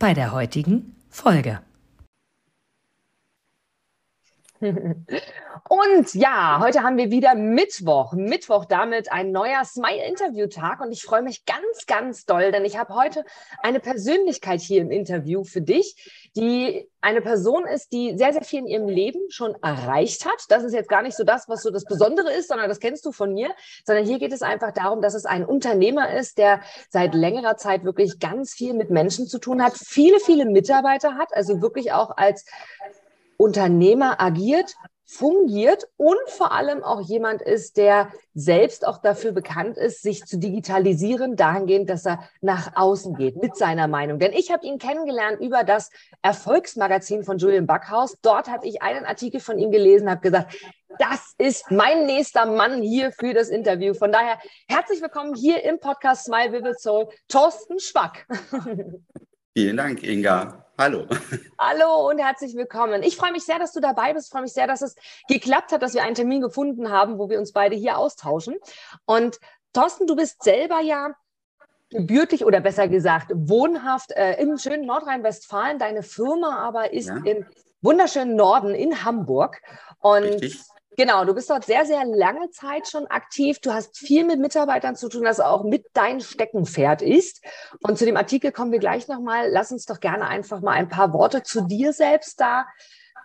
bei der heutigen Folge. Und ja, heute haben wir wieder Mittwoch. Mittwoch damit ein neuer Smile-Interview-Tag. Und ich freue mich ganz, ganz doll, denn ich habe heute eine Persönlichkeit hier im Interview für dich, die eine Person ist, die sehr, sehr viel in ihrem Leben schon erreicht hat. Das ist jetzt gar nicht so das, was so das Besondere ist, sondern das kennst du von mir, sondern hier geht es einfach darum, dass es ein Unternehmer ist, der seit längerer Zeit wirklich ganz viel mit Menschen zu tun hat, viele, viele Mitarbeiter hat, also wirklich auch als Unternehmer agiert, fungiert und vor allem auch jemand ist, der selbst auch dafür bekannt ist, sich zu digitalisieren, dahingehend, dass er nach außen geht mit seiner Meinung. Denn ich habe ihn kennengelernt über das Erfolgsmagazin von Julian Backhaus. Dort habe ich einen Artikel von ihm gelesen, habe gesagt, das ist mein nächster Mann hier für das Interview. Von daher herzlich willkommen hier im Podcast Smile Vivid Soul, Thorsten Schwack. Vielen Dank, Inga. Hallo. Hallo und herzlich willkommen. Ich freue mich sehr, dass du dabei bist. Ich freue mich sehr, dass es geklappt hat, dass wir einen Termin gefunden haben, wo wir uns beide hier austauschen. Und Thorsten, du bist selber ja gebürtig oder besser gesagt wohnhaft äh, im schönen Nordrhein-Westfalen. Deine Firma aber ist ja. im wunderschönen Norden in Hamburg. Und Richtig. Genau, du bist dort sehr, sehr lange Zeit schon aktiv. Du hast viel mit Mitarbeitern zu tun, das auch mit dein Steckenpferd ist. Und zu dem Artikel kommen wir gleich nochmal. Lass uns doch gerne einfach mal ein paar Worte zu dir selbst da.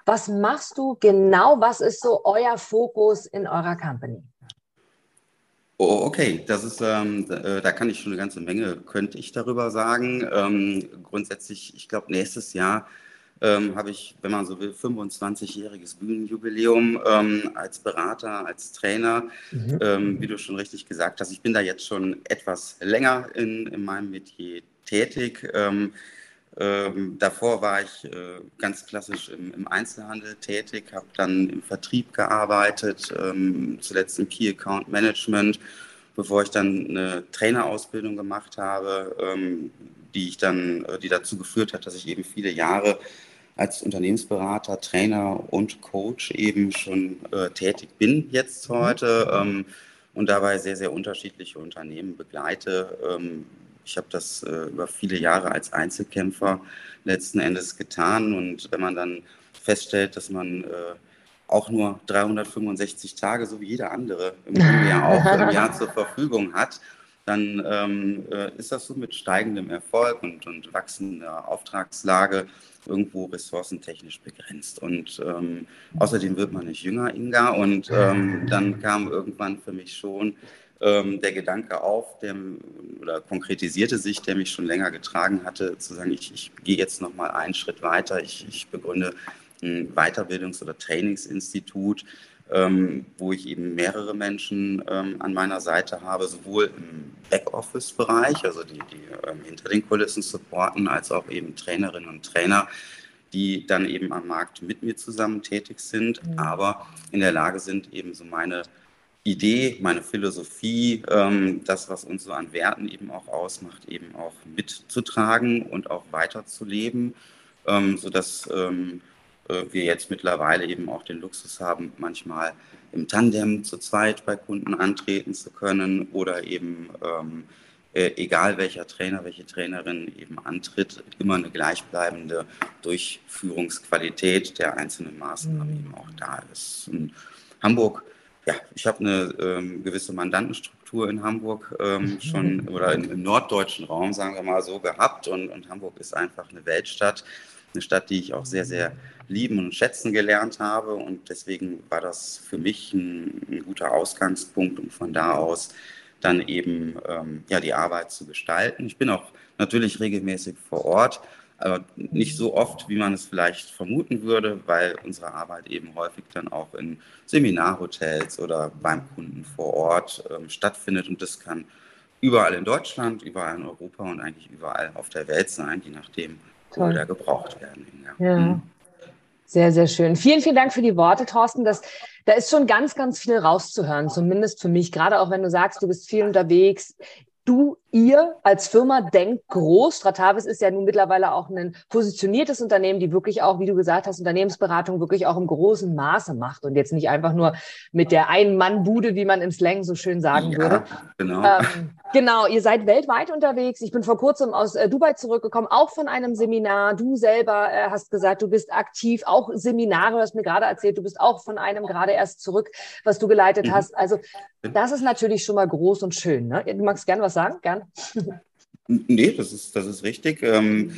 Was machst du genau? Was ist so euer Fokus in eurer Company? Oh, okay, das ist, ähm, äh, da kann ich schon eine ganze Menge, könnte ich darüber sagen. Ähm, grundsätzlich, ich glaube, nächstes Jahr ähm, habe ich, wenn man so will, 25-jähriges Bühnenjubiläum ähm, als Berater, als Trainer. Mhm. Ähm, wie du schon richtig gesagt hast, ich bin da jetzt schon etwas länger in, in meinem Metier tätig. Ähm, ähm, davor war ich äh, ganz klassisch im, im, Einzelhandel tätig, habe dann im Vertrieb gearbeitet, ähm, zuletzt im Key Account Management, bevor ich dann eine Trainerausbildung gemacht habe, die ich dann, äh, die dazu geführt hat, dass ich eben viele Jahre als Unternehmensberater, Trainer und Coach eben schon äh, tätig bin jetzt mhm. heute ähm, und dabei sehr, sehr unterschiedliche Unternehmen begleite. Ähm, ich habe das äh, über viele Jahre als Einzelkämpfer letzten Endes getan und wenn man dann feststellt, dass man äh, auch nur 365 Tage, so wie jeder andere im Jahr auch im Jahr zur Verfügung hat, dann ähm, äh, ist das so mit steigendem Erfolg und, und wachsender Auftragslage irgendwo ressourcentechnisch begrenzt. Und ähm, außerdem wird man nicht jünger, Inga. Und ähm, dann kam irgendwann für mich schon ähm, der Gedanke auf, der, oder konkretisierte sich, der mich schon länger getragen hatte, zu sagen, ich, ich gehe jetzt noch mal einen Schritt weiter. Ich, ich begründe ein Weiterbildungs- oder Trainingsinstitut, ähm, wo ich eben mehrere Menschen ähm, an meiner Seite habe, sowohl im Backoffice-Bereich, also die, die ähm, hinter den Kulissen supporten, als auch eben Trainerinnen und Trainer, die dann eben am Markt mit mir zusammen tätig sind, mhm. aber in der Lage sind, eben so meine Idee, meine Philosophie, ähm, das, was uns so an Werten eben auch ausmacht, eben auch mitzutragen und auch weiterzuleben, ähm, sodass ähm, äh, wir jetzt mittlerweile eben auch den Luxus haben, manchmal im Tandem zu zweit bei Kunden antreten zu können oder eben ähm, äh, egal welcher Trainer, welche Trainerin eben antritt, immer eine gleichbleibende Durchführungsqualität der einzelnen Maßnahmen mhm. eben auch da ist. In Hamburg, ja, ich habe eine ähm, gewisse Mandantenstruktur in Hamburg ähm, schon oder in, im norddeutschen Raum, sagen wir mal so, gehabt und, und Hamburg ist einfach eine Weltstadt eine Stadt, die ich auch sehr, sehr lieben und schätzen gelernt habe. Und deswegen war das für mich ein, ein guter Ausgangspunkt, um von da aus dann eben ähm, ja, die Arbeit zu gestalten. Ich bin auch natürlich regelmäßig vor Ort, aber nicht so oft, wie man es vielleicht vermuten würde, weil unsere Arbeit eben häufig dann auch in Seminarhotels oder beim Kunden vor Ort ähm, stattfindet. Und das kann überall in Deutschland, überall in Europa und eigentlich überall auf der Welt sein, je nachdem, Toll. oder gebraucht werden. Ja. ja. Mhm. Sehr, sehr schön. Vielen, vielen Dank für die Worte, Thorsten. Das, da ist schon ganz, ganz viel rauszuhören, zumindest für mich. Gerade auch wenn du sagst, du bist viel unterwegs du, ihr als Firma denkt groß. Stratavis ist ja nun mittlerweile auch ein positioniertes Unternehmen, die wirklich auch, wie du gesagt hast, Unternehmensberatung wirklich auch im großen Maße macht und jetzt nicht einfach nur mit der Ein-Mann-Bude, wie man im Slang so schön sagen ja, würde. Genau. Ähm, genau, ihr seid weltweit unterwegs. Ich bin vor kurzem aus äh, Dubai zurückgekommen, auch von einem Seminar. Du selber äh, hast gesagt, du bist aktiv, auch Seminare, du hast mir gerade erzählt, du bist auch von einem gerade erst zurück, was du geleitet mhm. hast. Also das ist natürlich schon mal groß und schön. Ne? Du magst gern was sagen? Gern. Nee, das ist, das ist richtig. Ähm,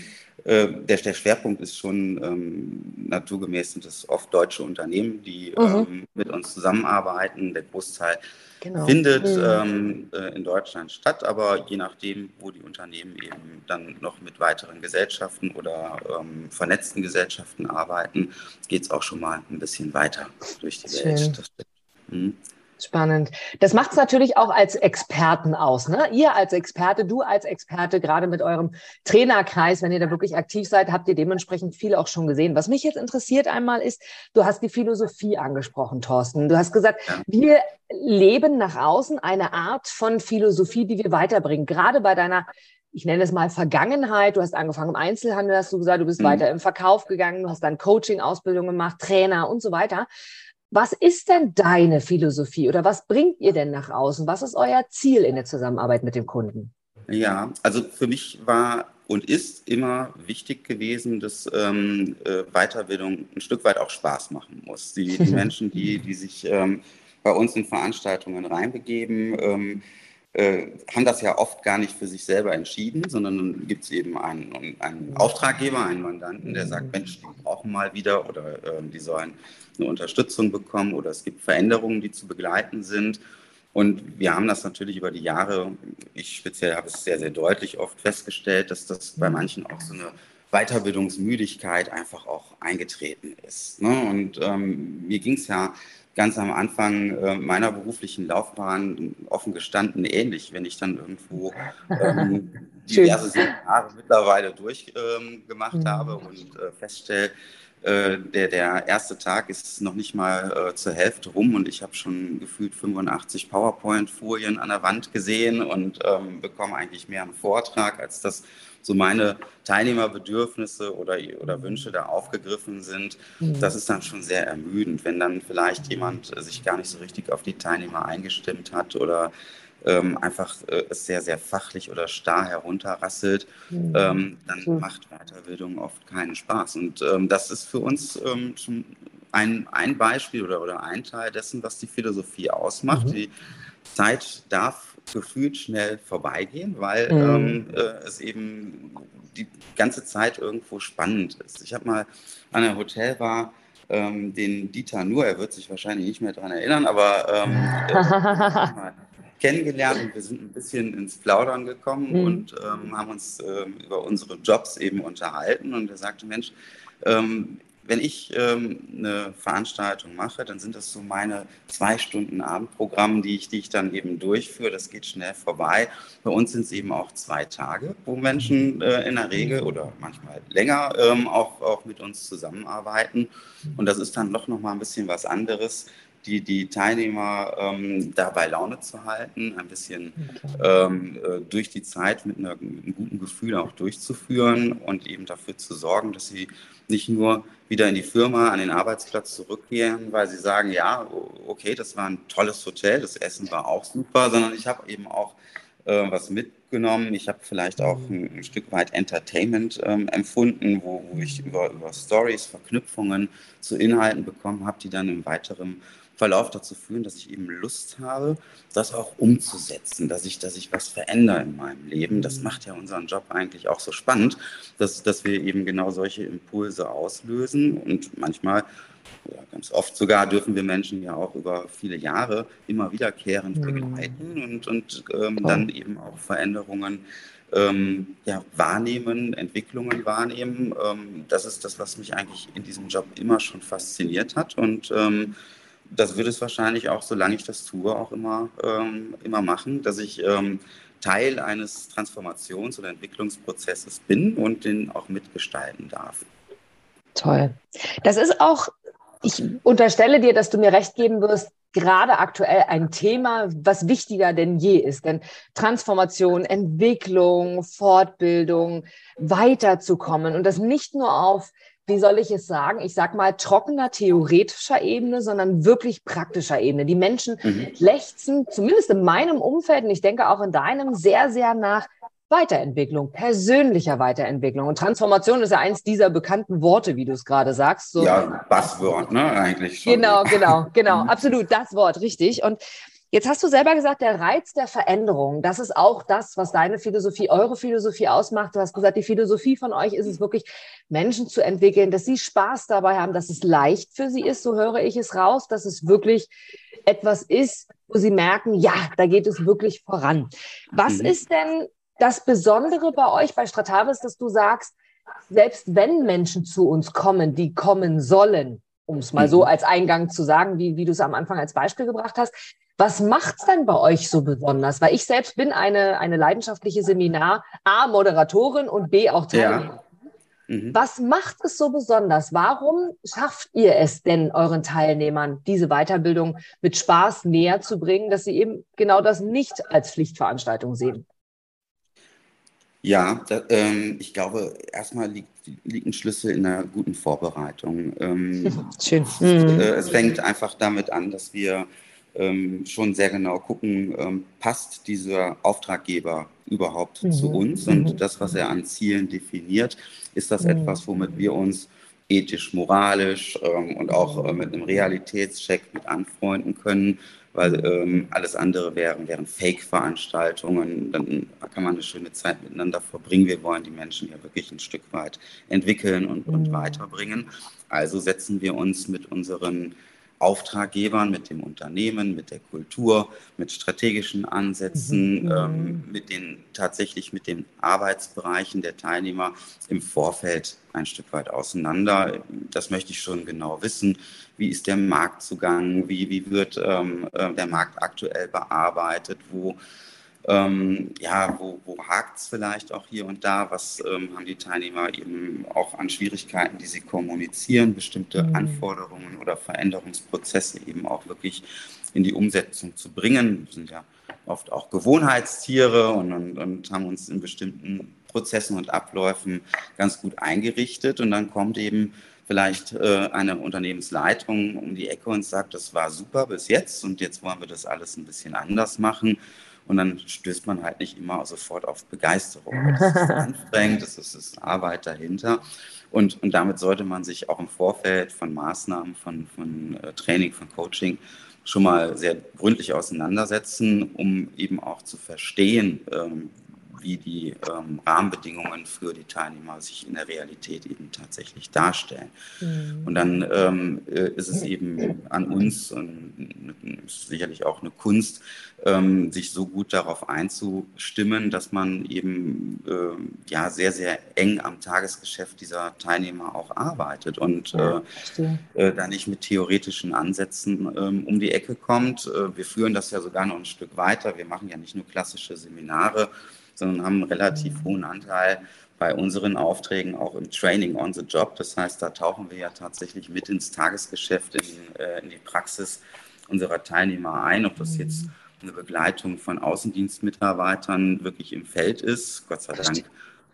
äh, der, der, Schwerpunkt ist schon ähm, naturgemäß sind es oft deutsche Unternehmen, die mhm. ähm, mit uns zusammenarbeiten. Der Großteil genau. findet mhm. ähm, äh, in Deutschland statt, aber je nachdem, wo die Unternehmen eben dann noch mit weiteren Gesellschaften oder ähm, vernetzten Gesellschaften arbeiten, geht es auch schon mal ein bisschen weiter durch die Schön. Welt. Mhm. Spannend. Das macht es natürlich auch als Experten aus. Ne? Ihr als Experte, du als Experte, gerade mit eurem Trainerkreis, wenn ihr da wirklich aktiv seid, habt ihr dementsprechend viel auch schon gesehen. Was mich jetzt interessiert einmal ist, du hast die Philosophie angesprochen, Thorsten. Du hast gesagt, wir leben nach außen eine Art von Philosophie, die wir weiterbringen. Gerade bei deiner ich nenne es mal Vergangenheit. Du hast angefangen im Einzelhandel, hast du gesagt, du bist mhm. weiter im Verkauf gegangen, du hast dann Coaching-Ausbildung gemacht, Trainer und so weiter. Was ist denn deine Philosophie oder was bringt ihr denn nach außen? Was ist euer Ziel in der Zusammenarbeit mit dem Kunden? Ja, also für mich war und ist immer wichtig gewesen, dass ähm, äh, Weiterbildung ein Stück weit auch Spaß machen muss. Die, die Menschen, die, die sich ähm, bei uns in Veranstaltungen reinbegeben, ähm, äh, haben das ja oft gar nicht für sich selber entschieden, sondern dann gibt es eben einen, einen, Auftraggeber, einen Mandanten, der sagt, Mensch, die brauchen mal wieder oder äh, die sollen eine Unterstützung bekommen oder es gibt Veränderungen, die zu begleiten sind. Und wir haben das natürlich über die Jahre, ich speziell habe es sehr, sehr deutlich oft festgestellt, dass das bei manchen auch so eine Weiterbildungsmüdigkeit einfach auch eingetreten ist. Ne? Und ähm, mir ging es ja ganz am Anfang äh, meiner beruflichen Laufbahn offen gestanden ähnlich, wenn ich dann irgendwo ähm, diverse Seminare mittlerweile durchgemacht ähm, mhm. habe und äh, feststelle, äh, der, der erste Tag ist noch nicht mal äh, zur Hälfte rum und ich habe schon gefühlt 85 PowerPoint-Folien an der Wand gesehen und ähm, bekomme eigentlich mehr einen Vortrag, als dass so meine Teilnehmerbedürfnisse oder, oder Wünsche da aufgegriffen sind. Mhm. Das ist dann schon sehr ermüdend, wenn dann vielleicht jemand sich gar nicht so richtig auf die Teilnehmer eingestimmt hat oder ähm, einfach äh, sehr, sehr fachlich oder starr herunterrasselt, mhm. ähm, dann mhm. macht Weiterbildung oft keinen Spaß. Und ähm, das ist für uns ähm, ein, ein Beispiel oder, oder ein Teil dessen, was die Philosophie ausmacht. Mhm. Die Zeit darf gefühlt schnell vorbeigehen, weil mhm. ähm, äh, es eben die ganze Zeit irgendwo spannend ist. Ich habe mal an einer Hotelbar ähm, den Dieter Nur, er wird sich wahrscheinlich nicht mehr daran erinnern, aber ähm, äh, kennengelernt und wir sind ein bisschen ins Plaudern gekommen mhm. und ähm, haben uns ähm, über unsere Jobs eben unterhalten. Und er sagte, Mensch, ähm, wenn ich ähm, eine Veranstaltung mache, dann sind das so meine zwei Stunden Abendprogramm, die ich, die ich dann eben durchführe. Das geht schnell vorbei. Bei uns sind es eben auch zwei Tage, wo Menschen äh, in der Regel oder manchmal länger ähm, auch, auch mit uns zusammenarbeiten. Und das ist dann doch nochmal ein bisschen was anderes, die, die Teilnehmer ähm, dabei Laune zu halten, ein bisschen ähm, äh, durch die Zeit mit, einer, mit einem guten Gefühl auch durchzuführen und eben dafür zu sorgen, dass sie nicht nur wieder in die Firma, an den Arbeitsplatz zurückkehren, weil sie sagen, ja, okay, das war ein tolles Hotel, das Essen war auch super, sondern ich habe eben auch äh, was mitgenommen. Ich habe vielleicht auch ein, ein, Stück weit Entertainment ähm, empfunden, wo, wo ich über, über Stories, Verknüpfungen zu Inhalten bekommen habe, die dann im weiteren Verlauf dazu führen, dass ich eben Lust habe, das auch umzusetzen, dass ich, dass ich was verändere in meinem Leben. Das mhm. macht ja unseren Job eigentlich auch so spannend, dass, dass wir eben genau solche Impulse auslösen und manchmal ja, ganz oft sogar dürfen wir Menschen ja auch über viele Jahre immer wiederkehrend mhm. begleiten und, und ähm, dann eben auch Veränderungen ähm, ja, wahrnehmen, Entwicklungen wahrnehmen. Ähm, das ist das, was mich eigentlich in diesem Job immer schon fasziniert hat und ähm, das wird es wahrscheinlich auch, solange ich das tue, auch immer, ähm, immer machen, dass ich ähm, Teil eines Transformations- oder Entwicklungsprozesses bin und den auch mitgestalten darf. Toll. Das ist auch, ich unterstelle dir, dass du mir recht geben wirst, gerade aktuell ein Thema, was wichtiger denn je ist. Denn Transformation, Entwicklung, Fortbildung, weiterzukommen und das nicht nur auf wie soll ich es sagen? Ich sag mal trockener theoretischer Ebene, sondern wirklich praktischer Ebene. Die Menschen mhm. lechzen, zumindest in meinem Umfeld und ich denke auch in deinem, sehr, sehr nach Weiterentwicklung, persönlicher Weiterentwicklung. Und Transformation ist ja eins dieser bekannten Worte, wie du es gerade sagst. So. Ja, Buzzword, ne, eigentlich schon. Genau, genau, genau, absolut, das Wort, richtig. Und Jetzt hast du selber gesagt, der Reiz der Veränderung, das ist auch das, was deine Philosophie, eure Philosophie ausmacht. Du hast gesagt, die Philosophie von euch ist es wirklich, Menschen zu entwickeln, dass sie Spaß dabei haben, dass es leicht für sie ist, so höre ich es raus, dass es wirklich etwas ist, wo sie merken, ja, da geht es wirklich voran. Was mhm. ist denn das Besondere bei euch, bei Stratavis, dass du sagst, selbst wenn Menschen zu uns kommen, die kommen sollen, um es mal so mhm. als Eingang zu sagen, wie, wie du es am Anfang als Beispiel gebracht hast, was macht's denn bei euch so besonders? Weil ich selbst bin eine, eine leidenschaftliche Seminar, A, Moderatorin und B, auch Teilnehmer. Ja. Mhm. Was macht es so besonders? Warum schafft ihr es denn euren Teilnehmern, diese Weiterbildung mit Spaß näher zu bringen, dass sie eben genau das nicht als Pflichtveranstaltung sehen? Ja, da, ähm, ich glaube, erstmal liegt, liegt ein Schlüssel in einer guten Vorbereitung. Ähm, Schön. Mhm. Äh, es fängt einfach damit an, dass wir ähm, schon sehr genau gucken, ähm, passt dieser Auftraggeber überhaupt mhm. zu uns und mhm. das, was er an Zielen definiert, ist das mhm. etwas, womit wir uns ethisch, moralisch ähm, und auch äh, mit einem Realitätscheck mit anfreunden können, weil ähm, alles andere wären, wären Fake-Veranstaltungen. Dann kann man eine schöne Zeit miteinander verbringen. Wir wollen die Menschen ja wirklich ein Stück weit entwickeln und, und mhm. weiterbringen. Also setzen wir uns mit unseren Auftraggebern, mit dem Unternehmen, mit der Kultur, mit strategischen Ansätzen, mhm. ähm, mit den tatsächlich mit den Arbeitsbereichen der Teilnehmer im Vorfeld ein Stück weit auseinander. Das möchte ich schon genau wissen. Wie ist der Marktzugang? Wie, wie wird ähm, äh, der Markt aktuell bearbeitet? Wo ähm, ja, wo, wo hakt es vielleicht auch hier und da? Was ähm, haben die Teilnehmer eben auch an Schwierigkeiten, die sie kommunizieren, bestimmte mhm. Anforderungen oder Veränderungsprozesse eben auch wirklich in die Umsetzung zu bringen? Wir sind ja oft auch Gewohnheitstiere und, und, und haben uns in bestimmten Prozessen und Abläufen ganz gut eingerichtet und dann kommt eben vielleicht äh, eine Unternehmensleitung um die Ecke und sagt, das war super bis jetzt und jetzt wollen wir das alles ein bisschen anders machen. Und dann stößt man halt nicht immer sofort auf Begeisterung. Das ist anstrengend, das ist, das ist Arbeit dahinter. Und, und damit sollte man sich auch im Vorfeld von Maßnahmen, von, von äh, Training, von Coaching schon mal sehr gründlich auseinandersetzen, um eben auch zu verstehen, ähm, wie die ähm, Rahmenbedingungen für die Teilnehmer sich in der Realität eben tatsächlich darstellen. Mhm. Und dann ähm, äh, ist es eben an uns und sicherlich auch eine Kunst, ähm, sich so gut darauf einzustimmen, dass man eben äh, ja sehr, sehr eng am Tagesgeschäft dieser Teilnehmer auch arbeitet und ja, äh, äh, da nicht mit theoretischen Ansätzen ähm, um die Ecke kommt. Äh, wir führen das ja sogar noch ein Stück weiter. Wir machen ja nicht nur klassische Seminare, sondern haben einen relativ mhm. hohen Anteil bei unseren Aufträgen auch im Training on the Job. Das heißt, da tauchen wir ja tatsächlich mit ins Tagesgeschäft, in, äh, in die Praxis unserer Teilnehmer ein, ob das jetzt mhm. eine Begleitung von Außendienstmitarbeitern wirklich im Feld ist. Gott sei Dank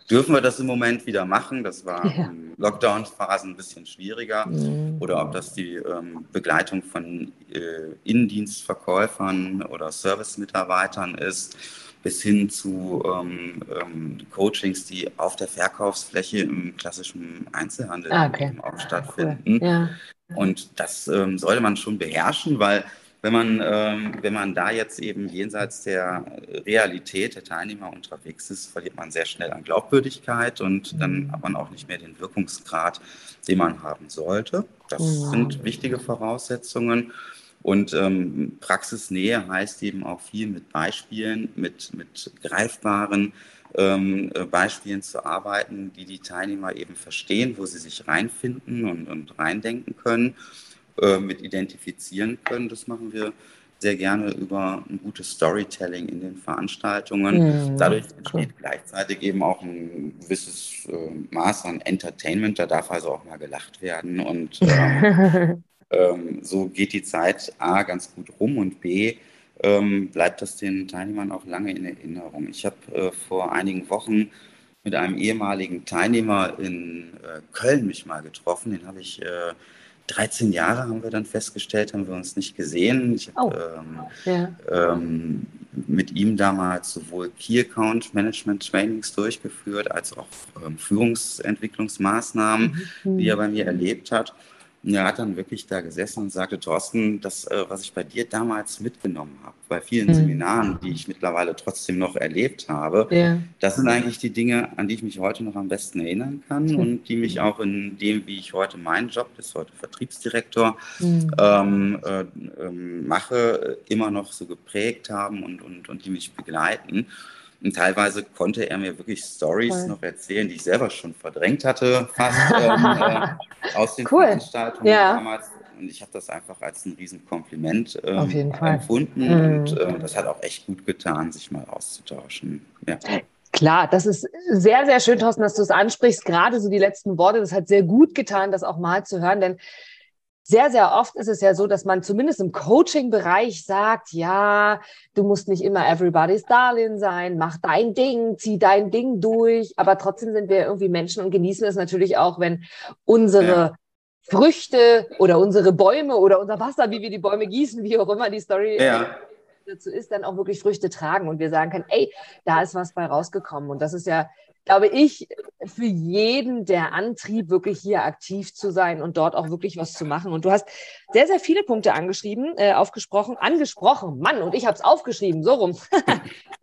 dürfen wir das im Moment wieder machen. Das war ja. in Lockdown-Phasen ein bisschen schwieriger. Mhm. Oder ob das die ähm, Begleitung von äh, Innendienstverkäufern oder Servicemitarbeitern ist bis hin zu ähm, ähm, Coachings, die auf der Verkaufsfläche im klassischen Einzelhandel ah, okay. auch stattfinden. Cool. Ja. Und das ähm, sollte man schon beherrschen, weil wenn man, ähm, wenn man da jetzt eben jenseits der Realität der Teilnehmer unterwegs ist, verliert man sehr schnell an Glaubwürdigkeit und dann mhm. hat man auch nicht mehr den Wirkungsgrad, den man haben sollte. Das mhm. sind wichtige Voraussetzungen. Und ähm, Praxisnähe heißt eben auch viel mit Beispielen, mit, mit greifbaren ähm, äh, Beispielen zu arbeiten, die die Teilnehmer eben verstehen, wo sie sich reinfinden und, und reindenken können, äh, mit identifizieren können. Das machen wir sehr gerne über ein gutes Storytelling in den Veranstaltungen. Mhm, Dadurch entsteht cool. gleichzeitig eben auch ein gewisses äh, Maß an Entertainment. Da darf also auch mal gelacht werden. Und ähm, ähm, so geht die Zeit A ganz gut rum und B ähm, bleibt das den Teilnehmern auch lange in Erinnerung. Ich habe äh, vor einigen Wochen mit einem ehemaligen Teilnehmer in äh, Köln mich mal getroffen. Den habe ich äh, 13 Jahre haben wir dann festgestellt, haben wir uns nicht gesehen. Ich habe oh. ähm, ja. ähm, mit ihm damals sowohl Key Account Management Trainings durchgeführt, als auch ähm, Führungsentwicklungsmaßnahmen, mhm. die er bei mir erlebt hat. Er hat dann wirklich da gesessen und sagte, Thorsten, das, äh, was ich bei dir damals mitgenommen habe, bei vielen mhm. Seminaren, die ich mittlerweile trotzdem noch erlebt habe, ja. das sind eigentlich die Dinge, an die ich mich heute noch am besten erinnern kann mhm. und die mich auch in dem, wie ich heute meinen Job, das ist heute Vertriebsdirektor, mhm. ähm, äh, ähm, mache, immer noch so geprägt haben und, und, und die mich begleiten. Und teilweise konnte er mir wirklich Stories noch erzählen, die ich selber schon verdrängt hatte, fast ähm, äh, aus den cool. Veranstaltungen ja. damals. Und ich habe das einfach als ein Riesenkompliment ähm, empfunden. Mhm. Und äh, das hat auch echt gut getan, sich mal auszutauschen. Ja. Klar, das ist sehr, sehr schön, Thorsten, dass du es ansprichst. Gerade so die letzten Worte, das hat sehr gut getan, das auch mal zu hören, denn sehr, sehr oft ist es ja so, dass man zumindest im Coaching-Bereich sagt, ja, du musst nicht immer everybody's darling sein, mach dein Ding, zieh dein Ding durch. Aber trotzdem sind wir irgendwie Menschen und genießen es natürlich auch, wenn unsere ja. Früchte oder unsere Bäume oder unser Wasser, wie wir die Bäume gießen, wie auch immer die Story ja. dazu ist, dann auch wirklich Früchte tragen und wir sagen können, ey, da ist was bei rausgekommen. Und das ist ja glaube ich, für jeden der Antrieb, wirklich hier aktiv zu sein und dort auch wirklich was zu machen. Und du hast sehr, sehr viele Punkte angeschrieben, äh, aufgesprochen, angesprochen. Mann, und ich habe es aufgeschrieben, so rum.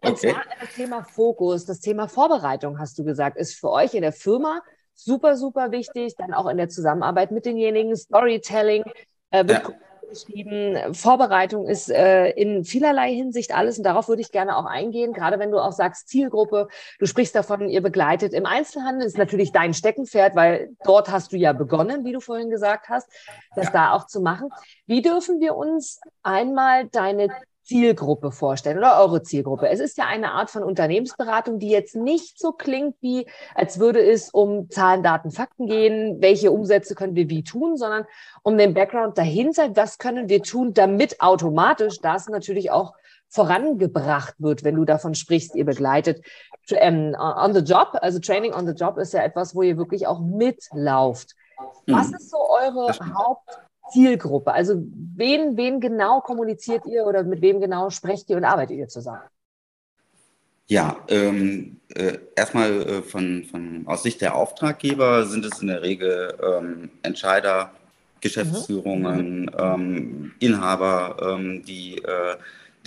und okay. zwar das Thema Fokus, das Thema Vorbereitung, hast du gesagt, ist für euch in der Firma super, super wichtig. Dann auch in der Zusammenarbeit mit denjenigen, Storytelling. Äh, ja geschrieben, Vorbereitung ist äh, in vielerlei Hinsicht alles und darauf würde ich gerne auch eingehen, gerade wenn du auch sagst Zielgruppe, du sprichst davon, ihr begleitet im Einzelhandel, ist natürlich dein Steckenpferd, weil dort hast du ja begonnen, wie du vorhin gesagt hast, das ja. da auch zu machen. Wie dürfen wir uns einmal deine Zielgruppe vorstellen oder eure Zielgruppe. Es ist ja eine Art von Unternehmensberatung, die jetzt nicht so klingt, wie als würde es um Zahlen, Daten, Fakten gehen, welche Umsätze können wir wie tun, sondern um den Background dahinter, was können wir tun, damit automatisch das natürlich auch vorangebracht wird, wenn du davon sprichst, ihr begleitet ähm, on the job, also Training on the job ist ja etwas, wo ihr wirklich auch mitlauft. Was mhm. ist so eure Haupt Zielgruppe? Also wen, wen genau kommuniziert ihr oder mit wem genau sprecht ihr und arbeitet ihr zusammen? Ja, ähm, äh, erstmal äh, von, von, aus Sicht der Auftraggeber sind es in der Regel ähm, Entscheider, Geschäftsführungen, mhm. ähm, Inhaber, ähm, die äh,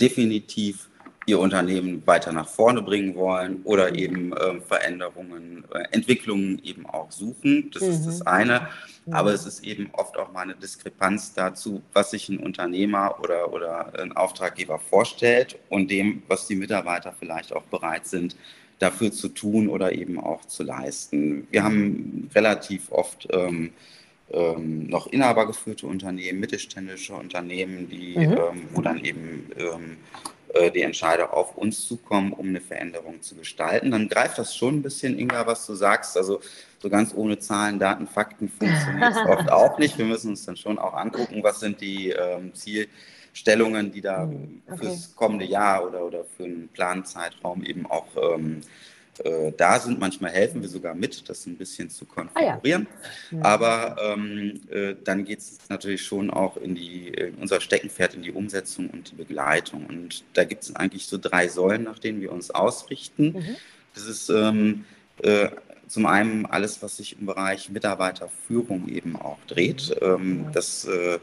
definitiv ihr Unternehmen weiter nach vorne bringen wollen oder eben äh, Veränderungen, äh, Entwicklungen eben auch suchen. Das mhm. ist das mhm. eine. Aber es ist eben oft auch mal eine Diskrepanz dazu, was sich ein Unternehmer oder, oder ein Auftraggeber vorstellt und dem, was die Mitarbeiter vielleicht auch bereit sind, dafür zu tun oder eben auch zu leisten. Wir haben relativ oft ähm, ähm, noch inhabergeführte Unternehmen, mittelständische Unternehmen, die, mhm. ähm, wo dann eben ähm, äh, die Entscheider auf uns zukommen, um eine Veränderung zu gestalten. Dann greift das schon ein bisschen, Inga, was du sagst. Also so ganz ohne Zahlen, Daten, Fakten funktioniert es oft auch nicht. Wir müssen uns dann schon auch angucken, was sind die ähm, Zielstellungen, die da hm, okay. fürs kommende Jahr oder, oder für einen Planzeitraum eben auch ähm, äh, da sind. Manchmal helfen wir sogar mit, das ein bisschen zu konfigurieren. Ah, ja. Aber ähm, äh, dann geht es natürlich schon auch in die, in unser Steckenpferd in die Umsetzung und die Begleitung. Und da gibt es eigentlich so drei Säulen, nach denen wir uns ausrichten. Mhm. Das ist ähm, äh, zum einen alles, was sich im Bereich Mitarbeiterführung eben auch dreht. Ähm, das äh,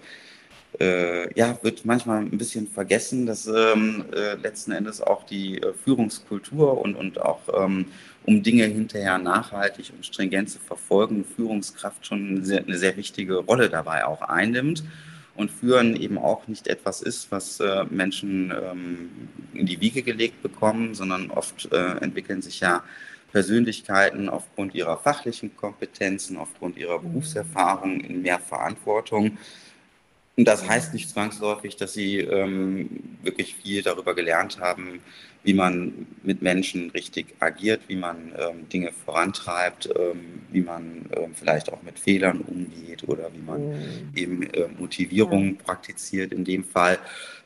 äh, ja, wird manchmal ein bisschen vergessen, dass ähm, äh, letzten Endes auch die äh, Führungskultur und, und auch ähm, um Dinge hinterher nachhaltig und stringent zu verfolgen, Führungskraft schon eine sehr, eine sehr wichtige Rolle dabei auch einnimmt und Führen eben auch nicht etwas ist, was äh, Menschen ähm, in die Wiege gelegt bekommen, sondern oft äh, entwickeln sich ja Persönlichkeiten aufgrund ihrer fachlichen Kompetenzen, aufgrund ihrer Berufserfahrung in mehr Verantwortung Und das heißt nicht zwangsläufig, dass sie ähm, wirklich viel darüber gelernt haben, wie man mit Menschen richtig agiert, wie man ähm, Dinge vorantreibt, ähm, wie man ähm, vielleicht auch mit Fehlern umgeht oder wie man mhm. eben äh, Motivierung ja. praktiziert in dem Fall.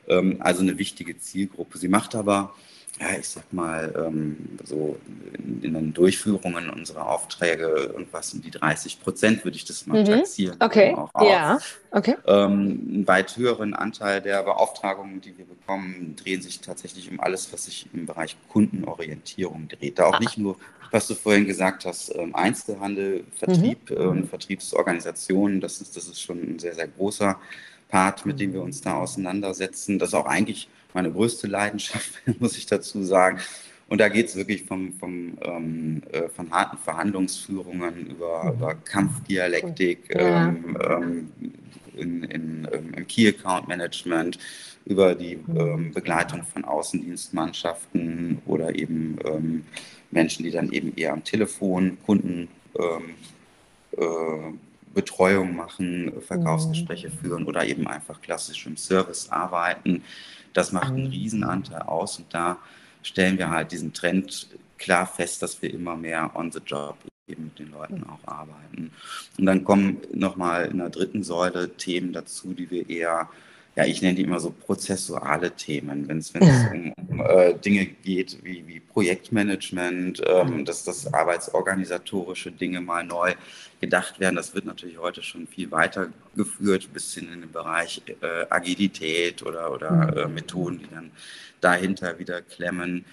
Ähm, also eine wichtige Zielgruppe. Sie macht aber ja, ich sag mal, ähm, so in, in, den Durchführungen unserer Aufträge irgendwas um die 30 Prozent, würde ich das mal mhm. taxieren. Okay, auch ja, okay. Ähm, einen weit höheren Anteil der Beauftragungen, die wir bekommen, drehen sich tatsächlich um alles, was sich im Bereich Kundenorientierung dreht. Da auch ah. nicht nur, was du vorhin gesagt hast, ähm, Einzelhandel, Vertrieb mhm. und Vertriebsorganisationen, das ist, das ist schon ein sehr, sehr großer Part, mit dem wir uns da auseinandersetzen. Das ist auch eigentlich meine größte Leidenschaft, muss ich dazu sagen. Und da geht es wirklich vom, vom, ähm, äh, von harten Verhandlungsführungen über, mhm. über Kampfdialektik ja. ähm, ähm, in, in, ähm, im Key Account Management, über die mhm. ähm, Begleitung von Außendienstmannschaften oder eben ähm, Menschen, die dann eben eher am Telefon Kunden äh, Betreuung machen, Verkaufsgespräche mhm. führen oder eben einfach klassisch im Service arbeiten. Das macht einen mhm. Riesenanteil aus und da stellen wir halt diesen Trend klar fest, dass wir immer mehr on the job eben mit den Leuten auch arbeiten. Und dann kommen nochmal in der dritten Säule Themen dazu, die wir eher ja, ich nenne die immer so prozessuale Themen, wenn es um, um äh, Dinge geht wie, wie Projektmanagement, ähm, dass das arbeitsorganisatorische Dinge mal neu gedacht werden. Das wird natürlich heute schon viel weiter geführt, bis hin in den Bereich äh, Agilität oder, oder äh, Methoden, die dann dahinter wieder klemmen.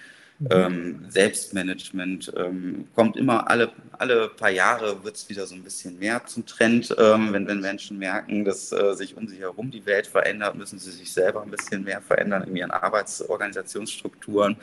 Mhm. Ähm, Selbstmanagement ähm, kommt immer alle, alle paar Jahre wird es wieder so ein bisschen mehr zum Trend. Ähm, wenn, wenn Menschen merken, dass äh, sich um sich herum die Welt verändert, müssen sie sich selber ein bisschen mehr verändern in ihren Arbeitsorganisationsstrukturen.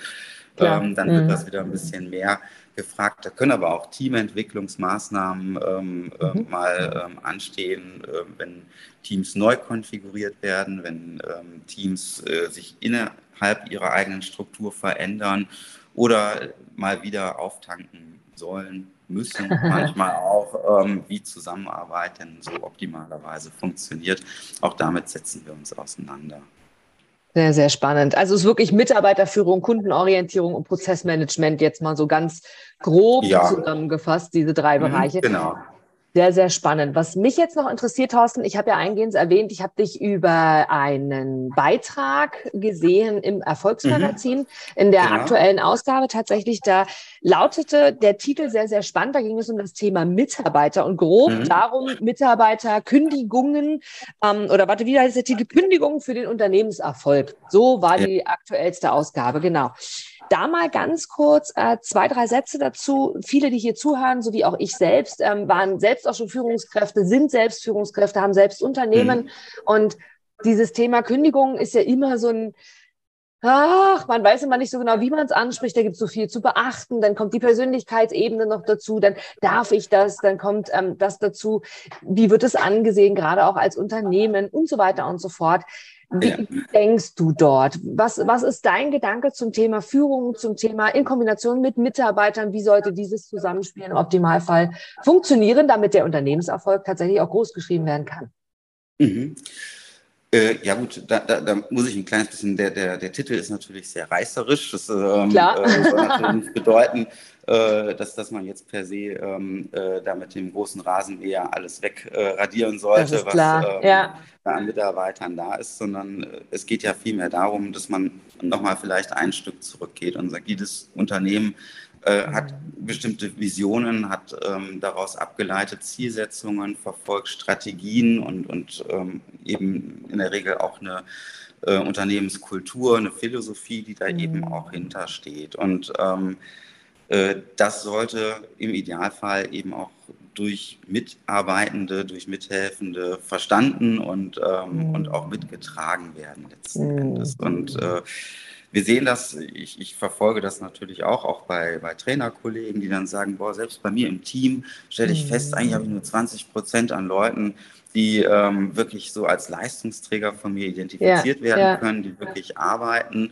Ähm, dann wird mhm. das wieder ein bisschen mehr gefragt. Da können aber auch Teamentwicklungsmaßnahmen ähm, äh, mhm. mal ähm, anstehen, äh, wenn Teams neu konfiguriert werden, wenn Teams äh, sich innerhalb innerhalb ihrer eigenen Struktur verändern oder mal wieder auftanken sollen, müssen, manchmal auch, ähm, wie Zusammenarbeit denn so optimalerweise funktioniert. Auch damit setzen wir uns auseinander. Sehr, sehr spannend. Also es ist wirklich Mitarbeiterführung, Kundenorientierung und Prozessmanagement jetzt mal so ganz grob ja. zusammengefasst, diese drei mhm, Bereiche. Genau. Sehr, sehr spannend. Was mich jetzt noch interessiert, Thorsten, ich habe ja eingehend erwähnt, ich habe dich über einen Beitrag gesehen im Erfolgsmagazin mhm. in der genau. aktuellen Ausgabe tatsächlich. Da lautete der Titel sehr, sehr spannend. Da ging es um das Thema Mitarbeiter und grob mhm. darum, Mitarbeiterkündigungen ähm, oder warte, wie heißt der Titel? Kündigungen für den Unternehmenserfolg. So war ja. die aktuellste Ausgabe, genau. Da mal ganz kurz äh, zwei, drei Sätze dazu. Viele, die hier zuhören, so wie auch ich selbst, ähm, waren selbst auch schon Führungskräfte, sind selbst Führungskräfte, haben selbst Unternehmen. Mhm. Und dieses Thema Kündigung ist ja immer so ein, ach, man weiß immer nicht so genau, wie man es anspricht, da gibt es so viel zu beachten, dann kommt die Persönlichkeitsebene noch dazu, dann darf ich das, dann kommt ähm, das dazu, wie wird es angesehen, gerade auch als Unternehmen und so weiter und so fort. Wie ja. denkst du dort? Was, was ist dein Gedanke zum Thema Führung, zum Thema in Kombination mit Mitarbeitern? Wie sollte dieses Zusammenspiel im Optimalfall funktionieren, damit der Unternehmenserfolg tatsächlich auch groß geschrieben werden kann? Mhm. Äh, ja gut, da, da, da, muss ich ein kleines bisschen, der, der, der Titel ist natürlich sehr reißerisch. Das ähm, Klar. Äh, soll natürlich bedeuten, äh, dass, dass man jetzt per se ähm, äh, da mit dem großen Rasenmäher alles wegradieren sollte, was ähm, ja. an Mitarbeitern da ist, sondern äh, es geht ja vielmehr darum, dass man nochmal vielleicht ein Stück zurückgeht und sagt, jedes Unternehmen äh, hat bestimmte Visionen, hat ähm, daraus abgeleitet Zielsetzungen, verfolgt Strategien und, und ähm, eben in der Regel auch eine äh, Unternehmenskultur, eine Philosophie, die da mhm. eben auch hintersteht. Und ähm, äh, das sollte im Idealfall eben auch durch Mitarbeitende, durch Mithelfende verstanden und, ähm, mhm. und auch mitgetragen werden letzten mhm. Endes. Und äh, wir sehen das, ich, ich, verfolge das natürlich auch, auch bei, bei Trainerkollegen, die dann sagen, boah, selbst bei mir im Team stelle ich fest, eigentlich habe ich nur 20 Prozent an Leuten, die ähm, wirklich so als Leistungsträger von mir identifiziert ja, werden ja. können, die wirklich arbeiten.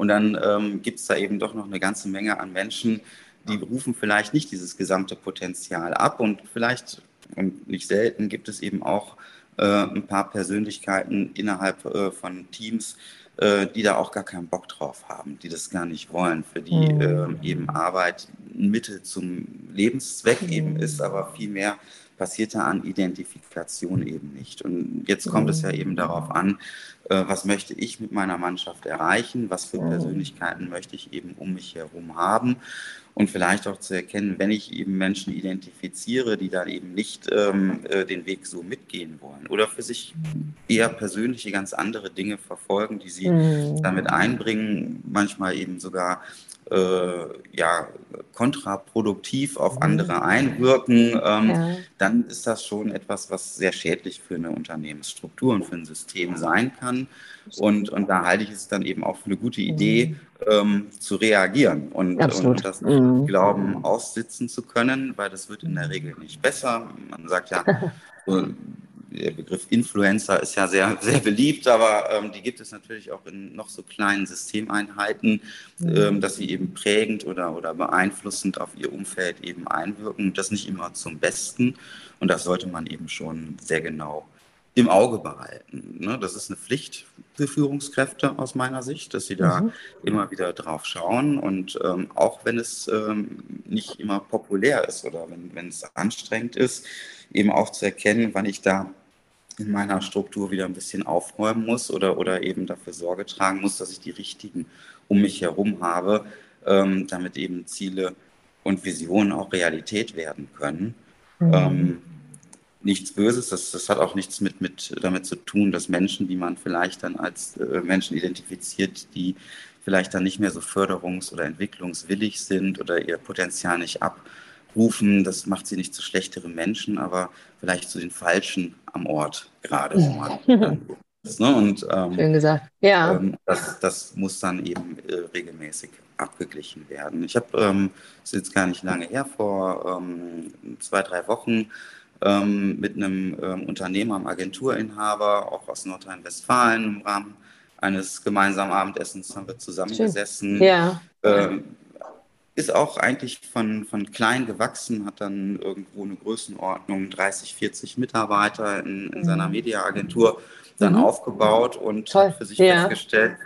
Und dann ähm, gibt es da eben doch noch eine ganze Menge an Menschen, die rufen vielleicht nicht dieses gesamte Potenzial ab und vielleicht und nicht selten gibt es eben auch äh, ein paar Persönlichkeiten innerhalb äh, von Teams, äh, die da auch gar keinen Bock drauf haben, die das gar nicht wollen, für die mhm. eben Arbeit ein Mittel zum Lebenszweck mhm. eben ist, aber vielmehr passiert da an Identifikation eben nicht. Und jetzt kommt mhm. es ja eben darauf an, was möchte ich mit meiner Mannschaft erreichen, was für mhm. Persönlichkeiten möchte ich eben um mich herum haben und vielleicht auch zu erkennen, wenn ich eben Menschen identifiziere, die dann eben nicht ähm, äh, den Weg so mitgehen wollen oder für sich eher persönliche ganz andere Dinge verfolgen, die sie mhm. damit einbringen, manchmal eben sogar äh, ja, kontraproduktiv auf mhm. andere einwirken, ähm, ja. dann ist das schon etwas, was sehr schädlich für eine Unternehmensstruktur und für ein System sein kann. Und, und da halte ich es dann eben auch für eine gute Idee, mhm. ähm, zu reagieren und, und das mhm. Glauben aussitzen zu können, weil das wird in der Regel nicht besser. Man sagt ja, der Begriff Influencer ist ja sehr, sehr beliebt, aber ähm, die gibt es natürlich auch in noch so kleinen Systemeinheiten, mhm. ähm, dass sie eben prägend oder, oder beeinflussend auf ihr Umfeld eben einwirken. Das nicht immer zum Besten und das sollte man eben schon sehr genau im Auge behalten. Ne? Das ist eine Pflicht für Führungskräfte aus meiner Sicht, dass sie da mhm. immer wieder drauf schauen und ähm, auch wenn es ähm, nicht immer populär ist oder wenn, wenn es anstrengend ist, eben auch zu erkennen, wann ich da in meiner Struktur wieder ein bisschen aufräumen muss oder, oder eben dafür Sorge tragen muss, dass ich die richtigen um mich herum habe, ähm, damit eben Ziele und Visionen auch Realität werden können. Mhm. Ähm, nichts Böses, das, das hat auch nichts mit, mit damit zu tun, dass Menschen, die man vielleicht dann als äh, Menschen identifiziert, die vielleicht dann nicht mehr so förderungs- oder entwicklungswillig sind oder ihr Potenzial nicht abrufen, das macht sie nicht zu schlechteren Menschen, aber vielleicht zu den Falschen am Ort gerade, ist. Ne? Und, ähm, Schön gesagt. Ja. Ähm, das, das, muss dann eben äh, regelmäßig abgeglichen werden. Ich habe, ähm, das ist jetzt gar nicht lange her, vor ähm, zwei, drei Wochen ähm, mit einem ähm, Unternehmer, einem Agenturinhaber, auch aus Nordrhein-Westfalen im Rahmen eines gemeinsamen Abendessens haben wir zusammengesessen. Ja. Ähm, ist auch eigentlich von, von klein gewachsen, hat dann irgendwo eine Größenordnung 30, 40 Mitarbeiter in, in seiner mhm. Mediaagentur dann mhm. aufgebaut und Toll. für sich ja. festgestellt,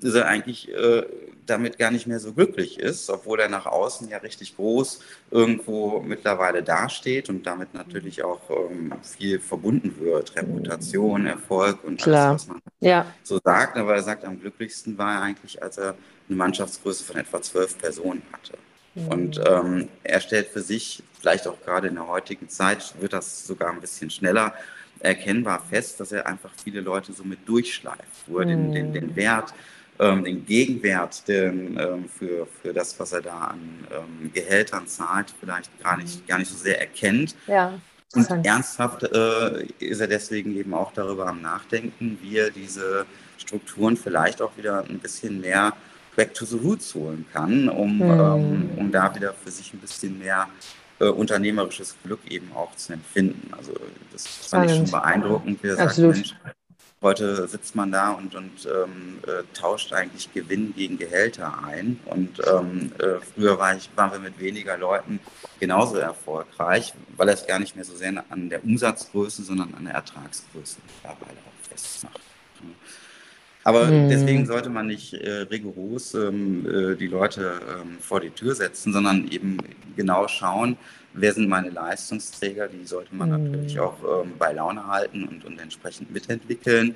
dass er eigentlich äh, damit gar nicht mehr so glücklich ist, obwohl er nach außen ja richtig groß irgendwo mittlerweile dasteht und damit natürlich auch ähm, viel verbunden wird. Reputation, Erfolg und Klar. alles, was man ja. so sagt. Aber er sagt, am glücklichsten war er eigentlich, als er eine Mannschaftsgröße von etwa zwölf Personen hatte. Mhm. Und ähm, er stellt für sich, vielleicht auch gerade in der heutigen Zeit, wird das sogar ein bisschen schneller erkennbar fest, dass er einfach viele Leute so mit durchschleift, wo er mhm. den, den, den Wert ähm, den Gegenwert den, ähm, für, für das, was er da an ähm, Gehältern zahlt, vielleicht gar nicht, gar nicht so sehr erkennt. Ja. Und ernsthaft äh, ist er deswegen eben auch darüber am Nachdenken, wie er diese Strukturen vielleicht auch wieder ein bisschen mehr back to the roots holen kann, um, mhm. ähm, um da wieder für sich ein bisschen mehr äh, unternehmerisches Glück eben auch zu empfinden. Also das fand ich schon beeindruckend, wie er sagt, Mensch, Heute sitzt man da und, und ähm, äh, tauscht eigentlich Gewinn gegen Gehälter ein. Und ähm, äh, früher war ich, waren wir mit weniger Leuten genauso erfolgreich, weil es gar nicht mehr so sehr an der Umsatzgröße, sondern an der Ertragsgröße mittlerweile auch festmacht. Aber mhm. deswegen sollte man nicht äh, rigoros ähm, äh, die Leute ähm, vor die Tür setzen, sondern eben genau schauen, wer sind meine Leistungsträger, die sollte man mhm. natürlich auch ähm, bei Laune halten und, und entsprechend mitentwickeln.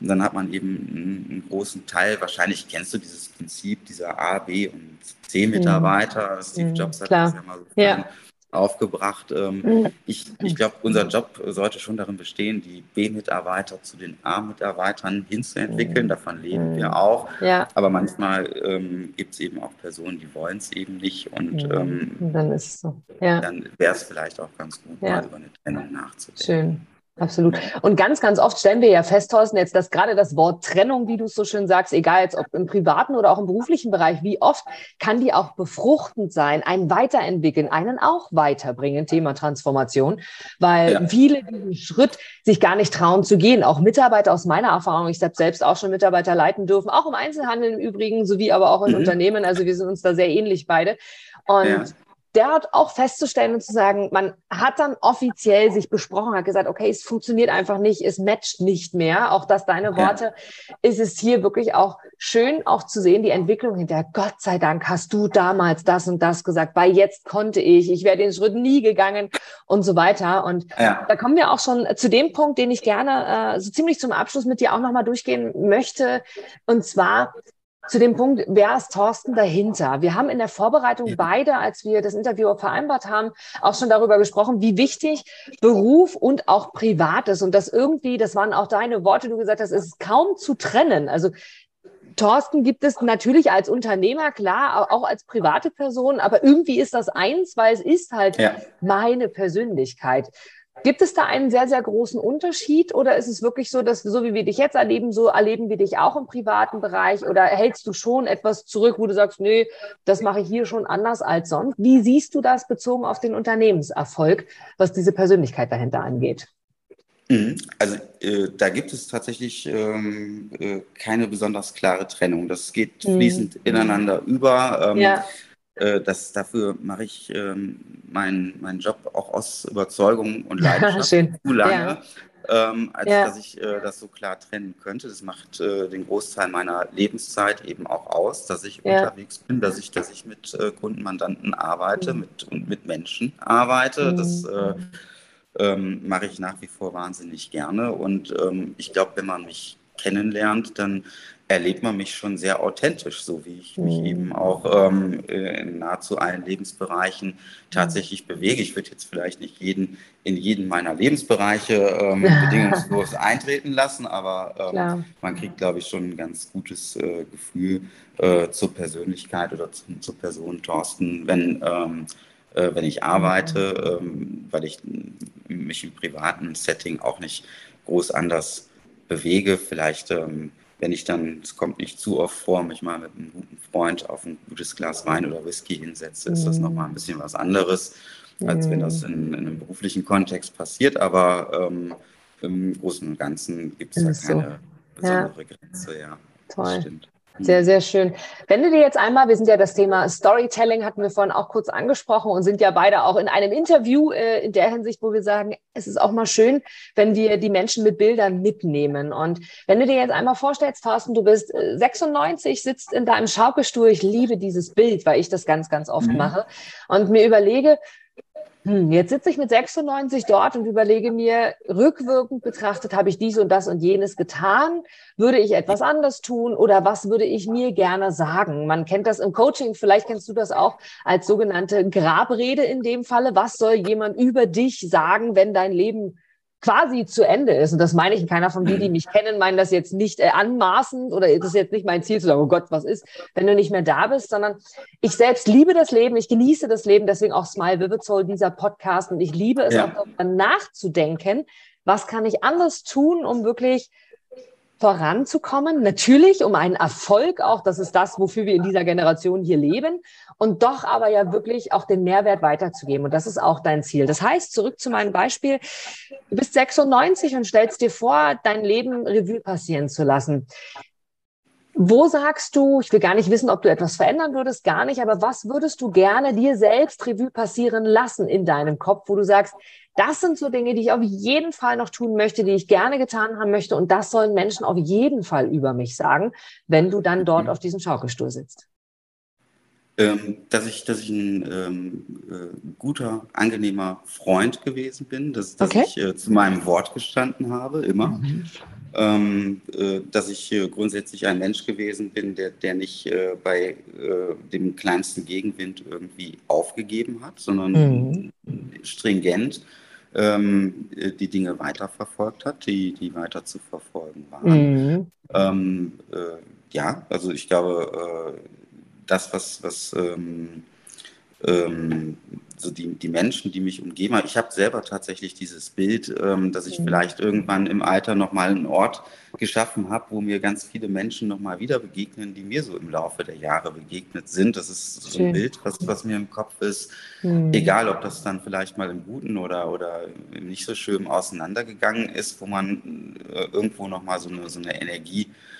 Und dann hat man eben einen, einen, großen Teil, wahrscheinlich kennst du dieses Prinzip dieser A, B und C-Mitarbeiter. Mhm. Steve Jobs hat das ja mal so ja aufgebracht. Ähm, mhm. Ich, ich glaube, unser Job sollte schon darin bestehen, die B-Mitarbeiter zu den A-Mitarbeitern hinzuentwickeln. Mhm. Davon leben wir auch. Ja. Aber manchmal ähm, gibt es eben auch Personen, die wollen es eben nicht. Und ähm, dann ist es so. Ja. Dann wäre es vielleicht auch ganz gut, ja. mal über eine Trennung nachzudenken. Schön. Absolut. Und ganz, ganz oft stellen wir ja fest, Thorsten, jetzt, dass gerade das Wort Trennung, wie du es so schön sagst, egal jetzt ob im privaten oder auch im beruflichen Bereich, wie oft kann die auch befruchtend sein, ein Weiterentwickeln, einen auch weiterbringen, Thema Transformation, weil ja. viele diesen Schritt sich gar nicht trauen zu gehen. Auch Mitarbeiter aus meiner Erfahrung, ich habe selbst auch schon Mitarbeiter leiten dürfen, auch im Einzelhandel im Übrigen, sowie aber auch in mhm. Unternehmen. Also wir sind uns da sehr ähnlich beide. Und ja dort auch festzustellen und zu sagen, man hat dann offiziell sich besprochen, hat gesagt, okay, es funktioniert einfach nicht, es matcht nicht mehr. Auch das deine Worte, ja. ist es hier wirklich auch schön auch zu sehen, die Entwicklung hinter. Gott sei Dank hast du damals das und das gesagt, weil jetzt konnte ich, ich wäre den Schritt nie gegangen und so weiter. Und ja. da kommen wir auch schon zu dem Punkt, den ich gerne äh, so ziemlich zum Abschluss mit dir auch nochmal durchgehen möchte. Und zwar, zu dem Punkt, wer ist Thorsten dahinter? Wir haben in der Vorbereitung beide, als wir das Interview vereinbart haben, auch schon darüber gesprochen, wie wichtig Beruf und auch Privat ist. Und das irgendwie, das waren auch deine Worte, du gesagt hast, es ist kaum zu trennen. Also Thorsten gibt es natürlich als Unternehmer, klar, auch als private Person, aber irgendwie ist das eins, weil es ist halt ja. meine Persönlichkeit. Gibt es da einen sehr, sehr großen Unterschied oder ist es wirklich so, dass so wie wir dich jetzt erleben, so erleben wir dich auch im privaten Bereich oder hältst du schon etwas zurück, wo du sagst, nee, das mache ich hier schon anders als sonst? Wie siehst du das bezogen auf den Unternehmenserfolg, was diese Persönlichkeit dahinter angeht? Mhm. Also äh, da gibt es tatsächlich ähm, äh, keine besonders klare Trennung. Das geht mhm. fließend mhm. ineinander über. Ähm, ja. Äh, das, dafür mache ich ähm, meinen mein Job auch aus Überzeugung und Leidenschaft zu lange, ja. ähm, als ja. dass ich äh, das so klar trennen könnte. Das macht äh, den Großteil meiner Lebenszeit eben auch aus, dass ich ja. unterwegs bin, dass ich, dass ich mit äh, Kunden, Mandanten arbeite mhm. mit, und mit Menschen arbeite. Mhm. Das äh, ähm, mache ich nach wie vor wahnsinnig gerne. Und ähm, ich glaube, wenn man mich kennenlernt, dann erlebt man mich schon sehr authentisch, so wie ich mich mhm. eben auch ähm, in nahezu allen Lebensbereichen tatsächlich bewege. Ich würde jetzt vielleicht nicht jeden in jeden meiner Lebensbereiche ähm, bedingungslos eintreten lassen, aber ähm, man kriegt, glaube ich, schon ein ganz gutes äh, Gefühl äh, zur Persönlichkeit oder zu, zur Person Thorsten, wenn, ähm, äh, wenn ich arbeite, mhm. ähm, weil ich mich im privaten Setting auch nicht groß anders bewege. Vielleicht ähm, wenn ich dann, es kommt nicht zu oft vor, mich mal mit einem guten Freund auf ein gutes Glas Wein oder Whisky hinsetze, ist das nochmal ein bisschen was anderes, als wenn das in, in einem beruflichen Kontext passiert. Aber ähm, im Großen und Ganzen gibt es da keine so. besondere ja. Grenze. Ja, Toll. stimmt. Sehr, sehr schön. Wenn du dir jetzt einmal, wir sind ja das Thema Storytelling, hatten wir vorhin auch kurz angesprochen und sind ja beide auch in einem Interview äh, in der Hinsicht, wo wir sagen, es ist auch mal schön, wenn wir die Menschen mit Bildern mitnehmen. Und wenn du dir jetzt einmal vorstellst, Thorsten, du bist 96, äh, sitzt in deinem Schaukelstuhl, ich liebe dieses Bild, weil ich das ganz, ganz oft mhm. mache und mir überlege, hm, jetzt sitze ich mit 96 dort und überlege mir, rückwirkend betrachtet, habe ich dies und das und jenes getan? Würde ich etwas anders tun oder was würde ich mir gerne sagen? Man kennt das im Coaching, vielleicht kennst du das auch als sogenannte Grabrede in dem Falle. Was soll jemand über dich sagen, wenn dein Leben quasi zu Ende ist. Und das meine ich, keiner von denen, die mich kennen, meinen das jetzt nicht äh, anmaßend oder ist es jetzt nicht mein Ziel zu sagen, oh Gott, was ist, wenn du nicht mehr da bist, sondern ich selbst liebe das Leben, ich genieße das Leben, deswegen auch Smile Vivid Soul, dieser Podcast und ich liebe es ja. auch darüber nachzudenken, was kann ich anders tun, um wirklich voranzukommen. Natürlich um einen Erfolg auch, das ist das, wofür wir in dieser Generation hier leben. Und doch aber ja wirklich auch den Mehrwert weiterzugeben. Und das ist auch dein Ziel. Das heißt, zurück zu meinem Beispiel, du bist 96 und stellst dir vor, dein Leben Revue passieren zu lassen. Wo sagst du, ich will gar nicht wissen, ob du etwas verändern würdest, gar nicht, aber was würdest du gerne dir selbst Revue passieren lassen in deinem Kopf, wo du sagst, das sind so Dinge, die ich auf jeden Fall noch tun möchte, die ich gerne getan haben möchte und das sollen Menschen auf jeden Fall über mich sagen, wenn du dann dort mhm. auf diesem Schaukelstuhl sitzt? Ähm, dass ich, dass ich ein ähm, äh, guter, angenehmer Freund gewesen bin, dass, dass okay. ich äh, zu meinem Wort gestanden habe, immer. Mhm ähm, äh, dass ich äh, grundsätzlich ein Mensch gewesen bin, der, der nicht äh, bei dem kleinsten Gegenwind irgendwie aufgegeben hat, sondern mhm. stringent ähm, äh, die Dinge weiterverfolgt hat, die, die weiter zu verfolgen waren. Mhm. Ähm, äh, ja, also ich glaube, das, was, was ähm, ähm, so die, die Menschen, die mich umgeben. Ich habe selber tatsächlich dieses Bild, ähm, dass ich mhm. vielleicht irgendwann im Alter nochmal einen Ort geschaffen habe, wo mir ganz viele Menschen nochmal wieder begegnen, die mir so im Laufe der Jahre begegnet sind. Das ist so ein Schön. Bild, was, was mir im Kopf ist. Mhm. Egal, ob das dann vielleicht mal im Guten oder, oder im nicht so schön auseinandergegangen ist, wo man äh, irgendwo nochmal so eine, so eine Energie äh,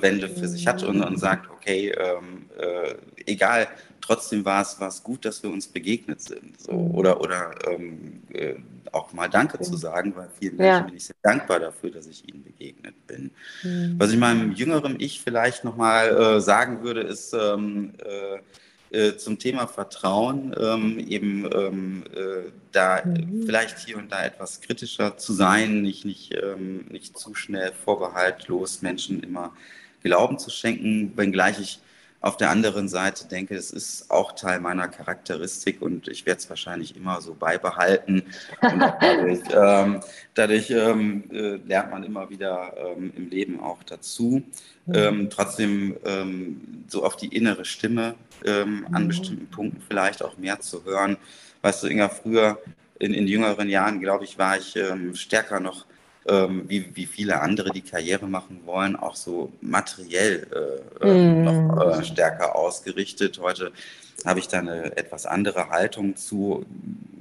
Wende für sich hat und, und sagt, okay, ähm, äh, egal, trotzdem war es, war es gut, dass wir uns begegnet sind. So. Mhm. Oder, oder ähm, äh, auch mal Danke zu sagen, weil vielen Menschen ja. bin ich sehr dankbar dafür, dass ich ihnen begegnet bin. Mhm. Was ich meinem jüngeren Ich vielleicht nochmal äh, sagen würde, ist ähm, äh, äh, zum Thema Vertrauen ähm, eben ähm, äh, da mhm. vielleicht hier und da etwas kritischer zu sein, nicht, nicht, ähm, nicht zu schnell vorbehaltlos Menschen immer Glauben zu schenken, wenngleich ich auf der anderen Seite denke, es ist auch Teil meiner Charakteristik und ich werde es wahrscheinlich immer so beibehalten. Und dadurch, ähm, dadurch ähm, äh, lernt man immer wieder ähm, im Leben auch dazu. Mhm. Ähm, trotzdem ähm, so auf die innere Stimme ähm, an mhm. bestimmten Punkten vielleicht auch mehr zu hören. Weißt du, Inga, früher in, in jüngeren Jahren, glaube ich, war ich stärker noch ähm, wie, wie viele andere, die Karriere machen wollen, auch so materiell äh, mm. noch äh, stärker ausgerichtet. Heute habe ich da eine etwas andere Haltung zu.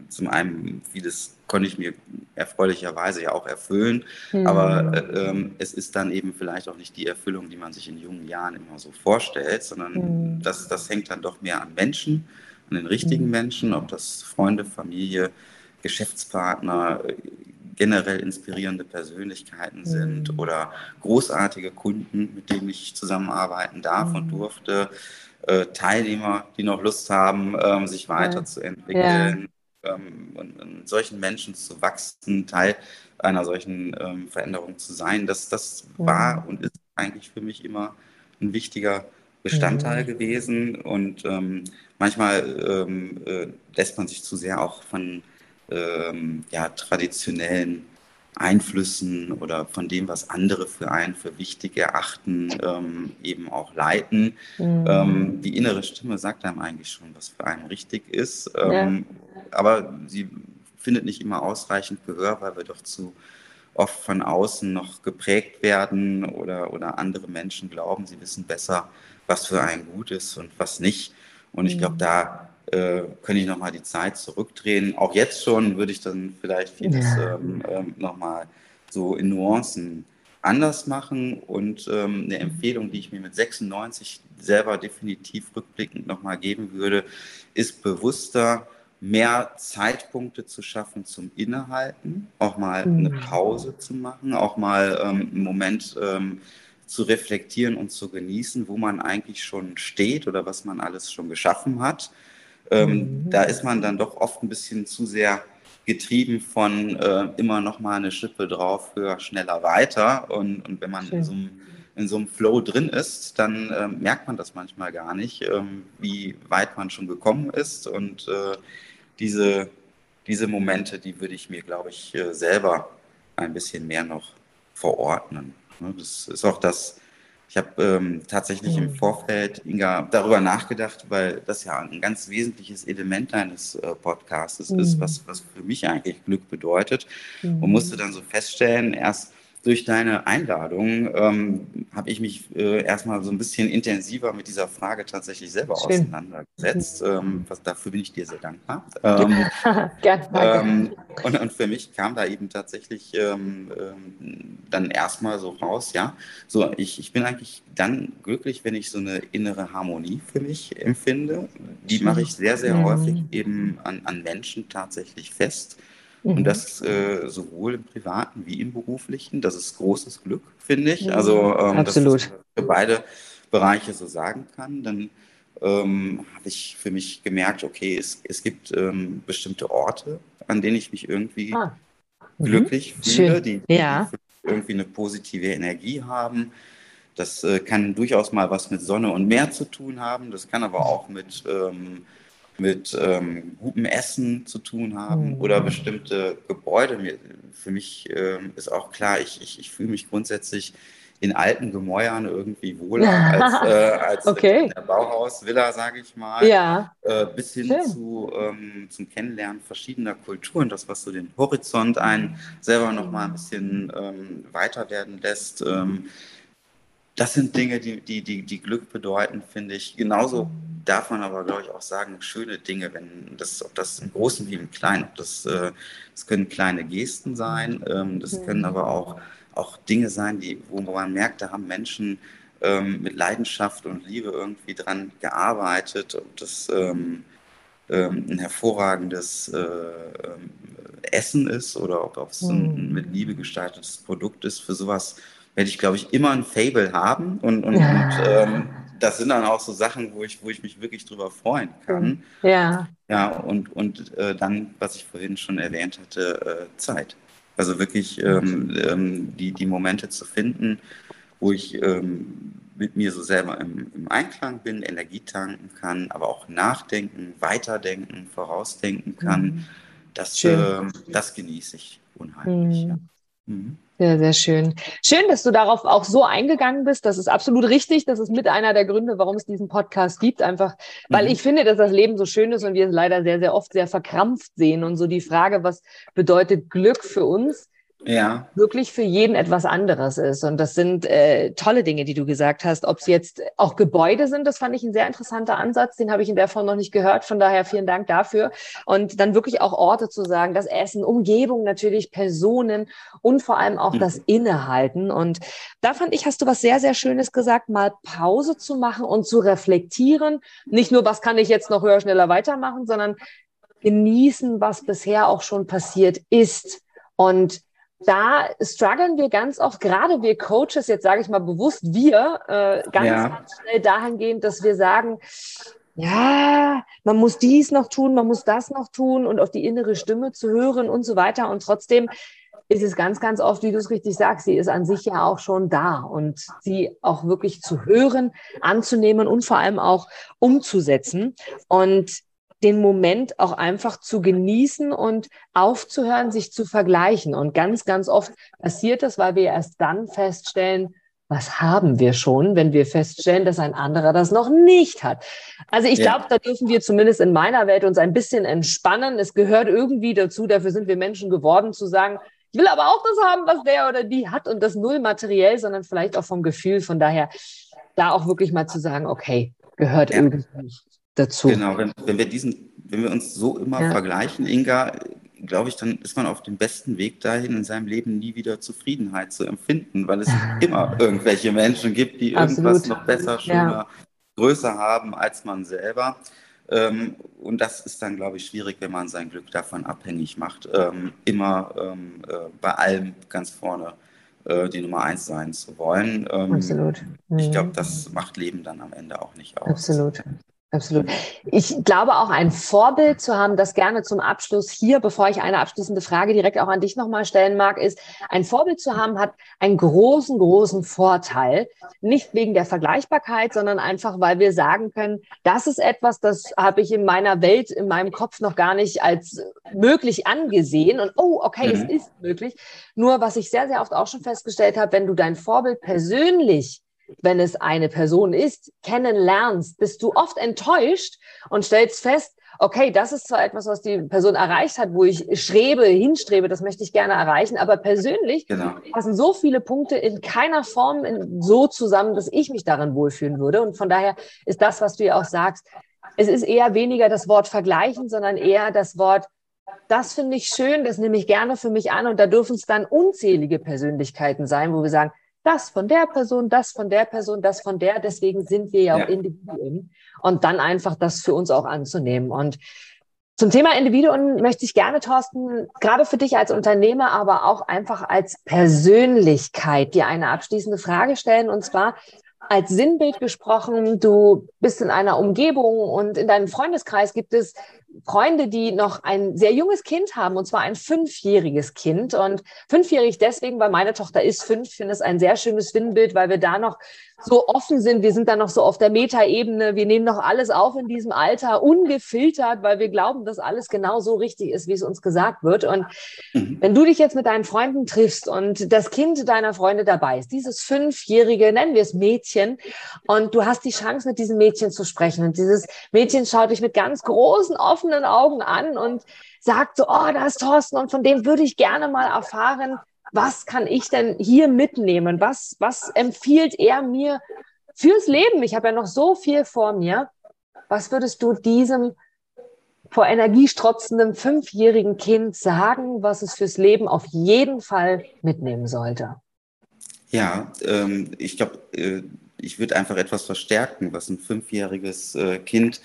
Zum einen, vieles konnte ich mir erfreulicherweise ja auch erfüllen, mm. aber äh, ähm, es ist dann eben vielleicht auch nicht die Erfüllung, die man sich in jungen Jahren immer so vorstellt, sondern mm. das, das hängt dann doch mehr an Menschen, an den richtigen Menschen, ob das Freunde, Familie, Geschäftspartner, generell inspirierende Persönlichkeiten sind mhm. oder großartige Kunden, mit denen ich zusammenarbeiten darf mhm. und durfte, äh, Teilnehmer, die noch Lust haben, ähm, sich weiterzuentwickeln, ja. ähm, und, und, solchen Menschen zu wachsen, Teil einer solchen ähm, Veränderung zu sein. Das, das mhm. war und ist eigentlich für mich immer ein wichtiger Bestandteil mhm. gewesen und ähm, manchmal ähm, äh, lässt man sich zu sehr auch von ähm, ja, traditionellen Einflüssen oder von dem, was andere für einen für wichtig erachten, ähm, eben auch leiten. Mhm. Ähm, die innere Stimme sagt einem eigentlich schon, was für einen richtig ist, ähm, ja. aber sie findet nicht immer ausreichend Gehör, weil wir doch zu oft von außen noch geprägt werden oder, oder andere Menschen glauben, sie wissen besser, was für einen gut ist und was nicht. Und ich glaube, mhm. da äh, könnte ich nochmal die Zeit zurückdrehen. Auch jetzt schon würde ich dann vielleicht vieles ja. ähm, ähm, nochmal so in Nuancen anders machen. Und ähm, eine Empfehlung, die ich mir mit 96 selber definitiv rückblickend nochmal geben würde, ist bewusster mehr Zeitpunkte zu schaffen zum Innehalten, auch mal mhm. eine Pause zu machen, auch mal ähm, einen Moment ähm, zu reflektieren und zu genießen, wo man eigentlich schon steht oder was man alles schon geschaffen hat ähm, mhm. Da ist man dann doch oft ein bisschen zu sehr getrieben von äh, immer noch mal eine Schippe drauf, höher, schneller, weiter. Und, und wenn man in so, einem, in so, einem, Flow drin ist, dann äh, merkt man das manchmal gar nicht, ähm, wie weit man schon gekommen ist. Und äh, diese, diese Momente, die würde ich mir, glaube ich, äh, selber ein bisschen mehr noch verordnen. Ne, das ist auch das, ich habe ähm, tatsächlich im mhm. Vorfeld, Inga, darüber nachgedacht, weil das ja ein ganz wesentliches Element deines äh, Podcasts mhm. ist, was, was für mich eigentlich Glück bedeutet. Mhm. Und musste dann so feststellen, erst durch deine Einladung ähm, habe ich mich äh, erstmal so ein bisschen intensiver mit dieser Frage tatsächlich selber Schön. auseinandergesetzt. Mhm. Ähm, was, dafür bin ich dir sehr dankbar. Ähm, Gerne. Ähm, und, und, für mich kam da eben tatsächlich ähm, ähm, dann erstmal so raus, ja, so ich, ich bin eigentlich dann glücklich, wenn ich so eine innere Harmonie für mich empfinde. Die mache ich sehr, sehr mhm. häufig eben an, an Menschen tatsächlich fest. Und mhm. das äh, sowohl im privaten wie im beruflichen. Das ist großes Glück, finde ich. Also, ähm, Absolut. dass ich für beide Bereiche so sagen kann. Dann ähm, habe ich für mich gemerkt, okay, es, es gibt ähm, bestimmte Orte, an denen ich mich irgendwie ah. mhm. glücklich fühle, die, die ja. irgendwie eine positive Energie haben. Das äh, kann durchaus mal was mit Sonne und Meer zu tun haben. Das kann aber auch mit ähm, mit ähm, gutem Essen zu tun haben mhm. oder bestimmte Gebäude. Für mich ähm, ist auch klar, ich, ich, ich fühle mich grundsätzlich in alten Gemäuern irgendwie wohler als, äh, als okay. in der Bauhausvilla, sage ich mal, ja. äh, bis hin zu, ähm, zum Kennenlernen verschiedener Kulturen, das, was so den Horizont einen selber noch mal ein bisschen ähm, weiter werden lässt. Ähm, das sind Dinge, die, die, die, die Glück bedeuten, finde ich. Genauso darf man aber, glaube ich, auch sagen, schöne Dinge, wenn das, ob das im Großen wie im Kleinen, ob das, äh, das können kleine Gesten sein, ähm, das können aber auch auch Dinge sein, die, wo man merkt, da haben Menschen ähm, mit Leidenschaft und Liebe irgendwie dran gearbeitet. Und das ähm, ähm, ein hervorragendes äh, ähm, Essen ist oder ob es ein mhm. mit Liebe gestaltetes Produkt ist. Für sowas werde ich, glaube ich, immer ein Fable haben. Und, und, ja. und ähm, das sind dann auch so Sachen, wo ich, wo ich mich wirklich drüber freuen kann. Ja. Ja, und, und äh, dann, was ich vorhin schon erwähnt hatte, äh, Zeit. Also wirklich ähm, ähm, die, die Momente zu finden, wo ich ähm, mit mir so selber im, im, Einklang bin, Energie tanken kann, aber auch nachdenken, weiterdenken, vorausdenken kann. Mhm. Das, äh, das genieße ich unheimlich. Mhm. Ja. Mhm. Sehr, sehr schön. Schön, dass du darauf auch so eingegangen bist. Das ist absolut richtig. Das ist mit einer der Gründe, warum es diesen Podcast gibt. Einfach, weil mhm. ich finde, dass das Leben so schön ist und wir es leider sehr, sehr oft sehr verkrampft sehen. Und so die Frage, was bedeutet Glück für uns? Ja. wirklich für jeden etwas anderes ist. Und das sind äh, tolle Dinge, die du gesagt hast. Ob es jetzt auch Gebäude sind, das fand ich ein sehr interessanter Ansatz. Den habe ich in der Form noch nicht gehört. Von daher vielen Dank dafür. Und dann wirklich auch Orte zu sagen, das Essen, Umgebung natürlich, Personen und vor allem auch mhm. das Innehalten. Und da fand ich, hast du was sehr, sehr Schönes gesagt, mal Pause zu machen und zu reflektieren. Nicht nur, was kann ich jetzt noch höher, schneller weitermachen, sondern genießen, was bisher auch schon passiert ist. Und da strugglen wir ganz oft, gerade wir Coaches, jetzt sage ich mal bewusst wir, äh, ganz, ja. ganz schnell dahingehend, dass wir sagen, ja, man muss dies noch tun, man muss das noch tun und auf die innere Stimme zu hören und so weiter. Und trotzdem ist es ganz, ganz oft, wie du es richtig sagst, sie ist an sich ja auch schon da und sie auch wirklich zu hören, anzunehmen und vor allem auch umzusetzen. Und den Moment auch einfach zu genießen und aufzuhören, sich zu vergleichen. Und ganz, ganz oft passiert das, weil wir erst dann feststellen, was haben wir schon, wenn wir feststellen, dass ein anderer das noch nicht hat. Also ich ja. glaube, da dürfen wir zumindest in meiner Welt uns ein bisschen entspannen. Es gehört irgendwie dazu, dafür sind wir Menschen geworden, zu sagen, ich will aber auch das haben, was der oder die hat und das null materiell, sondern vielleicht auch vom Gefühl. Von daher da auch wirklich mal zu sagen, okay, gehört ja. irgendwie dazu. Genau, wenn, wenn, wir diesen, wenn wir uns so immer ja. vergleichen, Inga, glaube ich, dann ist man auf dem besten Weg dahin, in seinem Leben nie wieder Zufriedenheit zu empfinden, weil es immer irgendwelche Menschen gibt, die Absolut. irgendwas noch besser, schöner, ja. größer haben als man selber. Ähm, und das ist dann, glaube ich, schwierig, wenn man sein Glück davon abhängig macht, ähm, immer ähm, äh, bei allem ganz vorne äh, die Nummer eins sein zu wollen. Absolut. Mhm. Ich glaube, das macht Leben dann am Ende auch nicht aus. Absolut. Absolut. Ich glaube auch ein Vorbild zu haben, das gerne zum Abschluss hier, bevor ich eine abschließende Frage direkt auch an dich nochmal stellen mag, ist, ein Vorbild zu haben hat einen großen, großen Vorteil. Nicht wegen der Vergleichbarkeit, sondern einfach, weil wir sagen können, das ist etwas, das habe ich in meiner Welt, in meinem Kopf noch gar nicht als möglich angesehen. Und oh, okay, mhm. es ist möglich. Nur was ich sehr, sehr oft auch schon festgestellt habe, wenn du dein Vorbild persönlich wenn es eine Person ist, kennenlernst, bist du oft enttäuscht und stellst fest, okay, das ist zwar etwas, was die Person erreicht hat, wo ich strebe, hinstrebe, das möchte ich gerne erreichen, aber persönlich genau. passen so viele Punkte in keiner Form so zusammen, dass ich mich darin wohlfühlen würde. Und von daher ist das, was du ja auch sagst, es ist eher weniger das Wort vergleichen, sondern eher das Wort das finde ich schön, das nehme ich gerne für mich an und da dürfen es dann unzählige Persönlichkeiten sein, wo wir sagen, das von der Person, das von der Person, das von der. Deswegen sind wir ja, ja. auch Individuen. Und dann einfach das für uns auch anzunehmen. Und zum Thema Individuen möchte ich gerne, Thorsten, gerade für dich als Unternehmer, aber auch einfach als Persönlichkeit dir eine abschließende Frage stellen. Und zwar als Sinnbild gesprochen, du bist in einer Umgebung und in deinem Freundeskreis gibt es Freunde, die noch ein sehr junges Kind haben, und zwar ein fünfjähriges Kind. Und fünfjährig deswegen, weil meine Tochter ist fünf, finde es ein sehr schönes Sinnbild, weil wir da noch so offen sind. Wir sind da noch so auf der Metaebene. Wir nehmen noch alles auf in diesem Alter, ungefiltert, weil wir glauben, dass alles genau so richtig ist, wie es uns gesagt wird. Und mhm. wenn du dich jetzt mit deinen Freunden triffst und das Kind deiner Freunde dabei ist, dieses fünfjährige, nennen wir es Mädchen, und du hast die Chance, mit diesem Mädchen zu sprechen. Und dieses Mädchen schaut dich mit ganz großen, offenen offenen Augen an und sagt so, oh, da ist Thorsten und von dem würde ich gerne mal erfahren, was kann ich denn hier mitnehmen? Was, was empfiehlt er mir fürs Leben? Ich habe ja noch so viel vor mir. Was würdest du diesem vor Energie strotzenden fünfjährigen Kind sagen, was es fürs Leben auf jeden Fall mitnehmen sollte? Ja, ähm, ich glaube, äh, ich würde einfach etwas verstärken, was ein fünfjähriges äh, Kind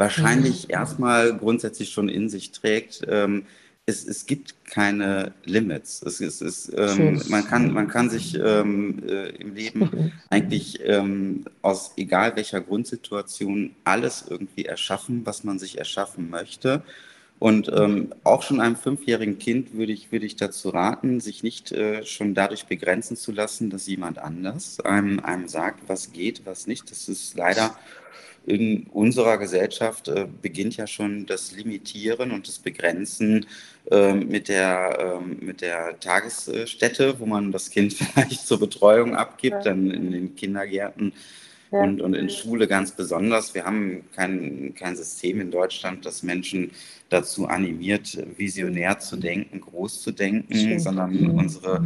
wahrscheinlich mhm. erstmal grundsätzlich schon in sich trägt. Ähm, es, es gibt keine Limits. Es, es, es ähm, man, kann, man kann sich ähm, äh, im Leben eigentlich ähm, aus egal welcher Grundsituation alles irgendwie erschaffen, was man sich erschaffen möchte. Und ähm, auch schon einem fünfjährigen Kind würde ich, würde ich dazu raten, sich nicht äh, schon dadurch begrenzen zu lassen, dass jemand anders einem, einem sagt, was geht, was nicht. Das ist leider in unserer Gesellschaft äh, beginnt ja schon das Limitieren und das Begrenzen äh, mit, der, äh, mit der Tagesstätte, wo man das Kind vielleicht zur Betreuung abgibt, ja. dann in den Kindergärten ja. und, und in Schule ganz besonders. Wir haben kein, kein System in Deutschland, das Menschen dazu animiert, visionär zu denken, groß zu denken, Schön. sondern mhm. unsere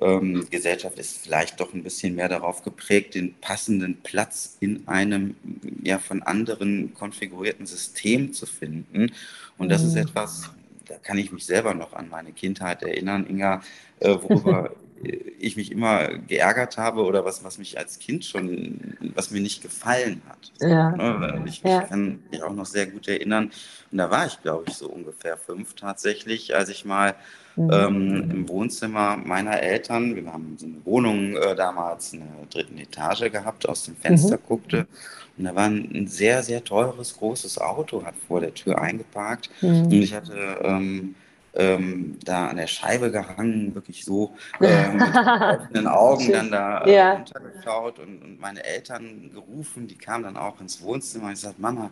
ähm, Gesellschaft ist vielleicht doch ein bisschen mehr darauf geprägt, den passenden Platz in einem ja von anderen konfigurierten System zu finden. Und das mhm. ist etwas, da kann ich mich selber noch an meine Kindheit erinnern, Inga, äh, worüber ich mich immer geärgert habe oder was, was mich als Kind schon, was mir nicht gefallen hat. Ja. Ne, ich, ja. ich, kann mich auch noch sehr gut erinnern. Und da war ich, glaube ich, so ungefähr fünf tatsächlich, als ich mal mhm. ähm, im Wohnzimmer meiner Eltern, wir haben so eine Wohnung äh, damals in der dritten Etage gehabt, aus dem Fenster mhm. guckte. Und da war ein, sehr, sehr teures, großes Auto, hat vor der Tür eingeparkt. Mhm. Und ich hatte ähm, ähm, da an der Scheibe gehangen, wirklich so äh, mit offenen Augen dann da äh, ja. runtergeschaut und, und, meine Eltern gerufen, die kamen dann auch ins Wohnzimmer und ich sagte, Mama,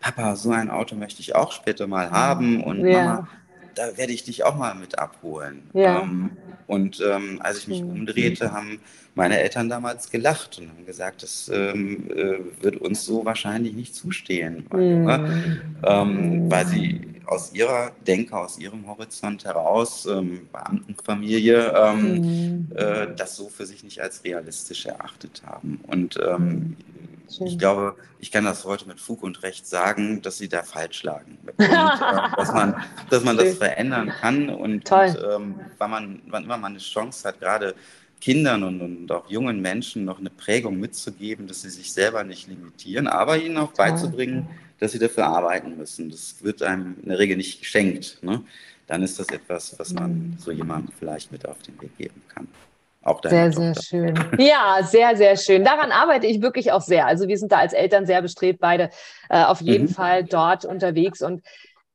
Papa, so ein Auto möchte ich auch später mal haben und ja. Mama, da werde ich dich auch mal mit abholen. Ja. Ähm, und ähm, als ich mich mhm. umdrehte, haben meine Eltern damals gelacht und haben gesagt, das ähm, äh, wird uns so wahrscheinlich nicht zustehen, mhm. ähm, weil sie aus ihrer Denke, aus ihrem Horizont heraus, ähm, Beamtenfamilie, ähm, mhm. äh, das so für sich nicht als realistisch erachtet haben. Und ähm. Ich glaube, ich kann das heute mit Fug und Recht sagen, dass sie da falsch lagen. Und, äh, dass, man, dass man das verändern kann. Und, und ähm, wann, man, wann immer man eine Chance hat, gerade Kindern und, und, auch jungen Menschen noch eine Prägung mitzugeben, dass sie sich selber nicht limitieren, aber ihnen auch Toll. beizubringen, dass sie dafür arbeiten müssen. Das wird einem in der Regel nicht geschenkt. Ne? Dann ist das etwas, was man mhm. so jemandem vielleicht mit auf den Weg geben kann. Auch sehr, Tochter. sehr schön. Ja, sehr, sehr schön. Daran arbeite ich wirklich auch sehr. Also wir sind da als Eltern sehr bestrebt, beide äh, auf jeden mhm. Fall dort unterwegs. Und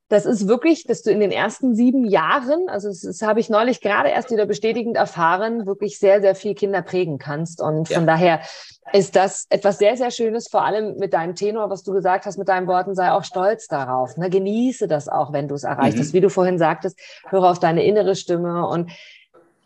das ist wirklich, dass du in den ersten sieben Jahren, also das, das habe ich neulich gerade erst wieder bestätigend erfahren, wirklich sehr, sehr viel Kinder prägen kannst. Und ja. von daher ist das etwas sehr, sehr Schönes, vor allem mit deinem Tenor, was du gesagt hast, mit deinen Worten, sei auch stolz darauf. Ne? Genieße das auch, wenn du es erreicht mhm. hast. Wie du vorhin sagtest, höre auf deine innere Stimme und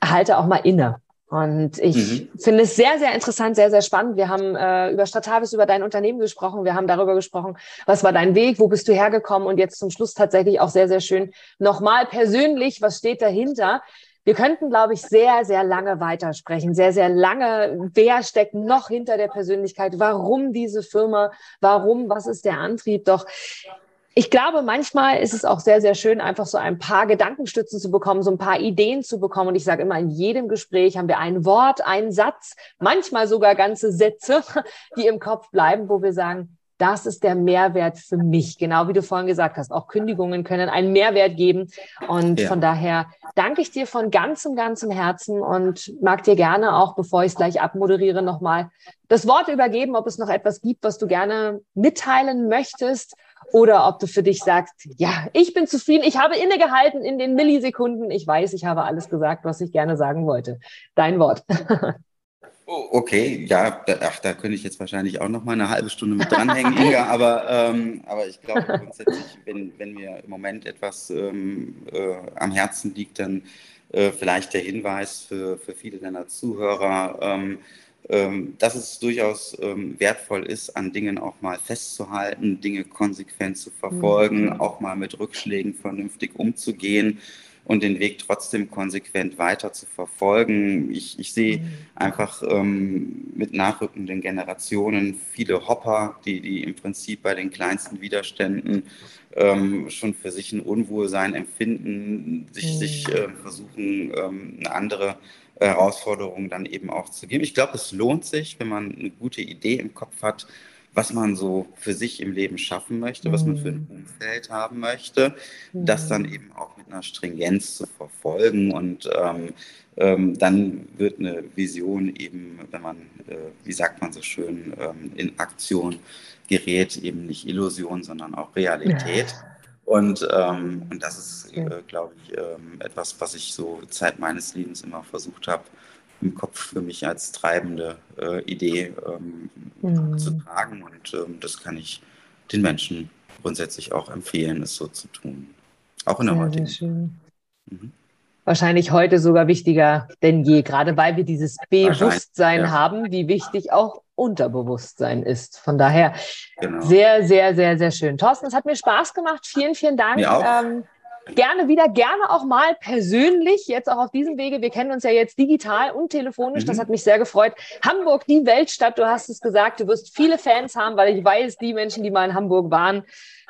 halte auch mal inne. Und ich mhm. finde es sehr, sehr interessant, sehr, sehr spannend. Wir haben äh, über Stratavis, über dein Unternehmen gesprochen. Wir haben darüber gesprochen, was war dein Weg, wo bist du hergekommen und jetzt zum Schluss tatsächlich auch sehr, sehr schön nochmal persönlich, was steht dahinter. Wir könnten, glaube ich, sehr, sehr lange weitersprechen, sehr, sehr lange. Wer steckt noch hinter der Persönlichkeit? Warum diese Firma? Warum? Was ist der Antrieb? Doch ich glaube, manchmal ist es auch sehr, sehr schön, einfach so ein paar Gedankenstützen zu bekommen, so ein paar Ideen zu bekommen. Und ich sage immer, in jedem Gespräch haben wir ein Wort, einen Satz, manchmal sogar ganze Sätze, die im Kopf bleiben, wo wir sagen, das ist der Mehrwert für mich. Genau wie du vorhin gesagt hast, auch Kündigungen können einen Mehrwert geben. Und ja. von daher danke ich dir von ganzem, ganzem Herzen und mag dir gerne auch, bevor ich es gleich abmoderiere, nochmal das Wort übergeben, ob es noch etwas gibt, was du gerne mitteilen möchtest oder ob du für dich sagst, ja, ich bin zufrieden, ich habe innegehalten in den Millisekunden, ich weiß, ich habe alles gesagt, was ich gerne sagen wollte. Dein Wort. Oh, okay, ja, da, ach, da könnte ich jetzt wahrscheinlich auch noch mal eine halbe Stunde mit dranhängen, Inga, aber, ähm, aber ich glaube grundsätzlich, wenn, wenn mir im Moment etwas ähm, äh, am Herzen liegt, dann äh, vielleicht der Hinweis für, für viele deiner Zuhörer, ähm, ähm, dass es durchaus ähm, wertvoll ist, an Dingen auch mal festzuhalten, Dinge konsequent zu verfolgen, mhm. auch mal mit Rückschlägen vernünftig umzugehen. und den Weg trotzdem konsequent weiter zu verfolgen. Ich, ich sehe mhm. einfach ähm, mit nachrückenden Generationen viele Hopper, die, die im Prinzip bei den kleinsten Widerständen ähm, schon für sich ein Unwohlsein empfinden, sich, mhm. sich äh, versuchen, ähm, eine andere Herausforderung dann eben auch zu geben. Ich glaube, es lohnt sich, wenn man eine gute Idee im Kopf hat, was man so für sich im Leben schaffen möchte, was man für ein mhm. Umfeld haben möchte, das dann mhm. eben auch mit einer Stringenz zu verfolgen und ähm, ähm, dann wird eine Vision eben, wenn man, äh, wie sagt man so schön, ähm, in Aktion gerät, eben nicht Illusion, sondern auch Realität. Ja. Und, ähm, und das ist, äh, glaube ich, ähm, etwas, was ich so Zeit meines Lebens immer versucht habe, im Kopf für mich als treibende äh, Idee ähm, mhm. zu tragen. Und ähm, das kann ich den Menschen grundsätzlich auch empfehlen, es so zu tun. Auch in der ja, heutigen. Schön. Mhm. Wahrscheinlich heute sogar wichtiger denn je, gerade weil wir dieses Bewusstsein ja. haben, wie wichtig auch Unterbewusstsein ist. Von daher genau. sehr, sehr, sehr, sehr schön. Thorsten, es hat mir Spaß gemacht. Vielen, vielen Dank. Mir auch. Ähm, gerne wieder, gerne auch mal persönlich, jetzt auch auf diesem Wege. Wir kennen uns ja jetzt digital und telefonisch. Mhm. Das hat mich sehr gefreut. Hamburg, die Weltstadt, du hast es gesagt, du wirst viele Fans haben, weil ich weiß, die Menschen, die mal in Hamburg waren,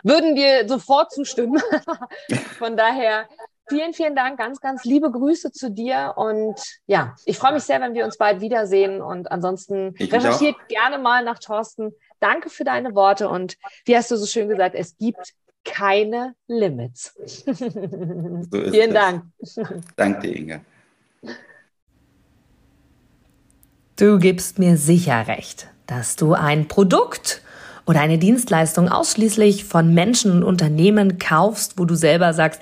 würden dir sofort zustimmen. Von daher vielen, vielen Dank. Ganz, ganz liebe Grüße zu dir. Und ja, ich freue mich sehr, wenn wir uns bald wiedersehen. Und ansonsten ich recherchiert gerne mal nach Thorsten. Danke für deine Worte. Und wie hast du so schön gesagt, es gibt keine Limits. So Vielen Dank. Danke dir, Inga. Du gibst mir sicher recht, dass du ein Produkt oder eine Dienstleistung ausschließlich von Menschen und Unternehmen kaufst, wo du selber sagst,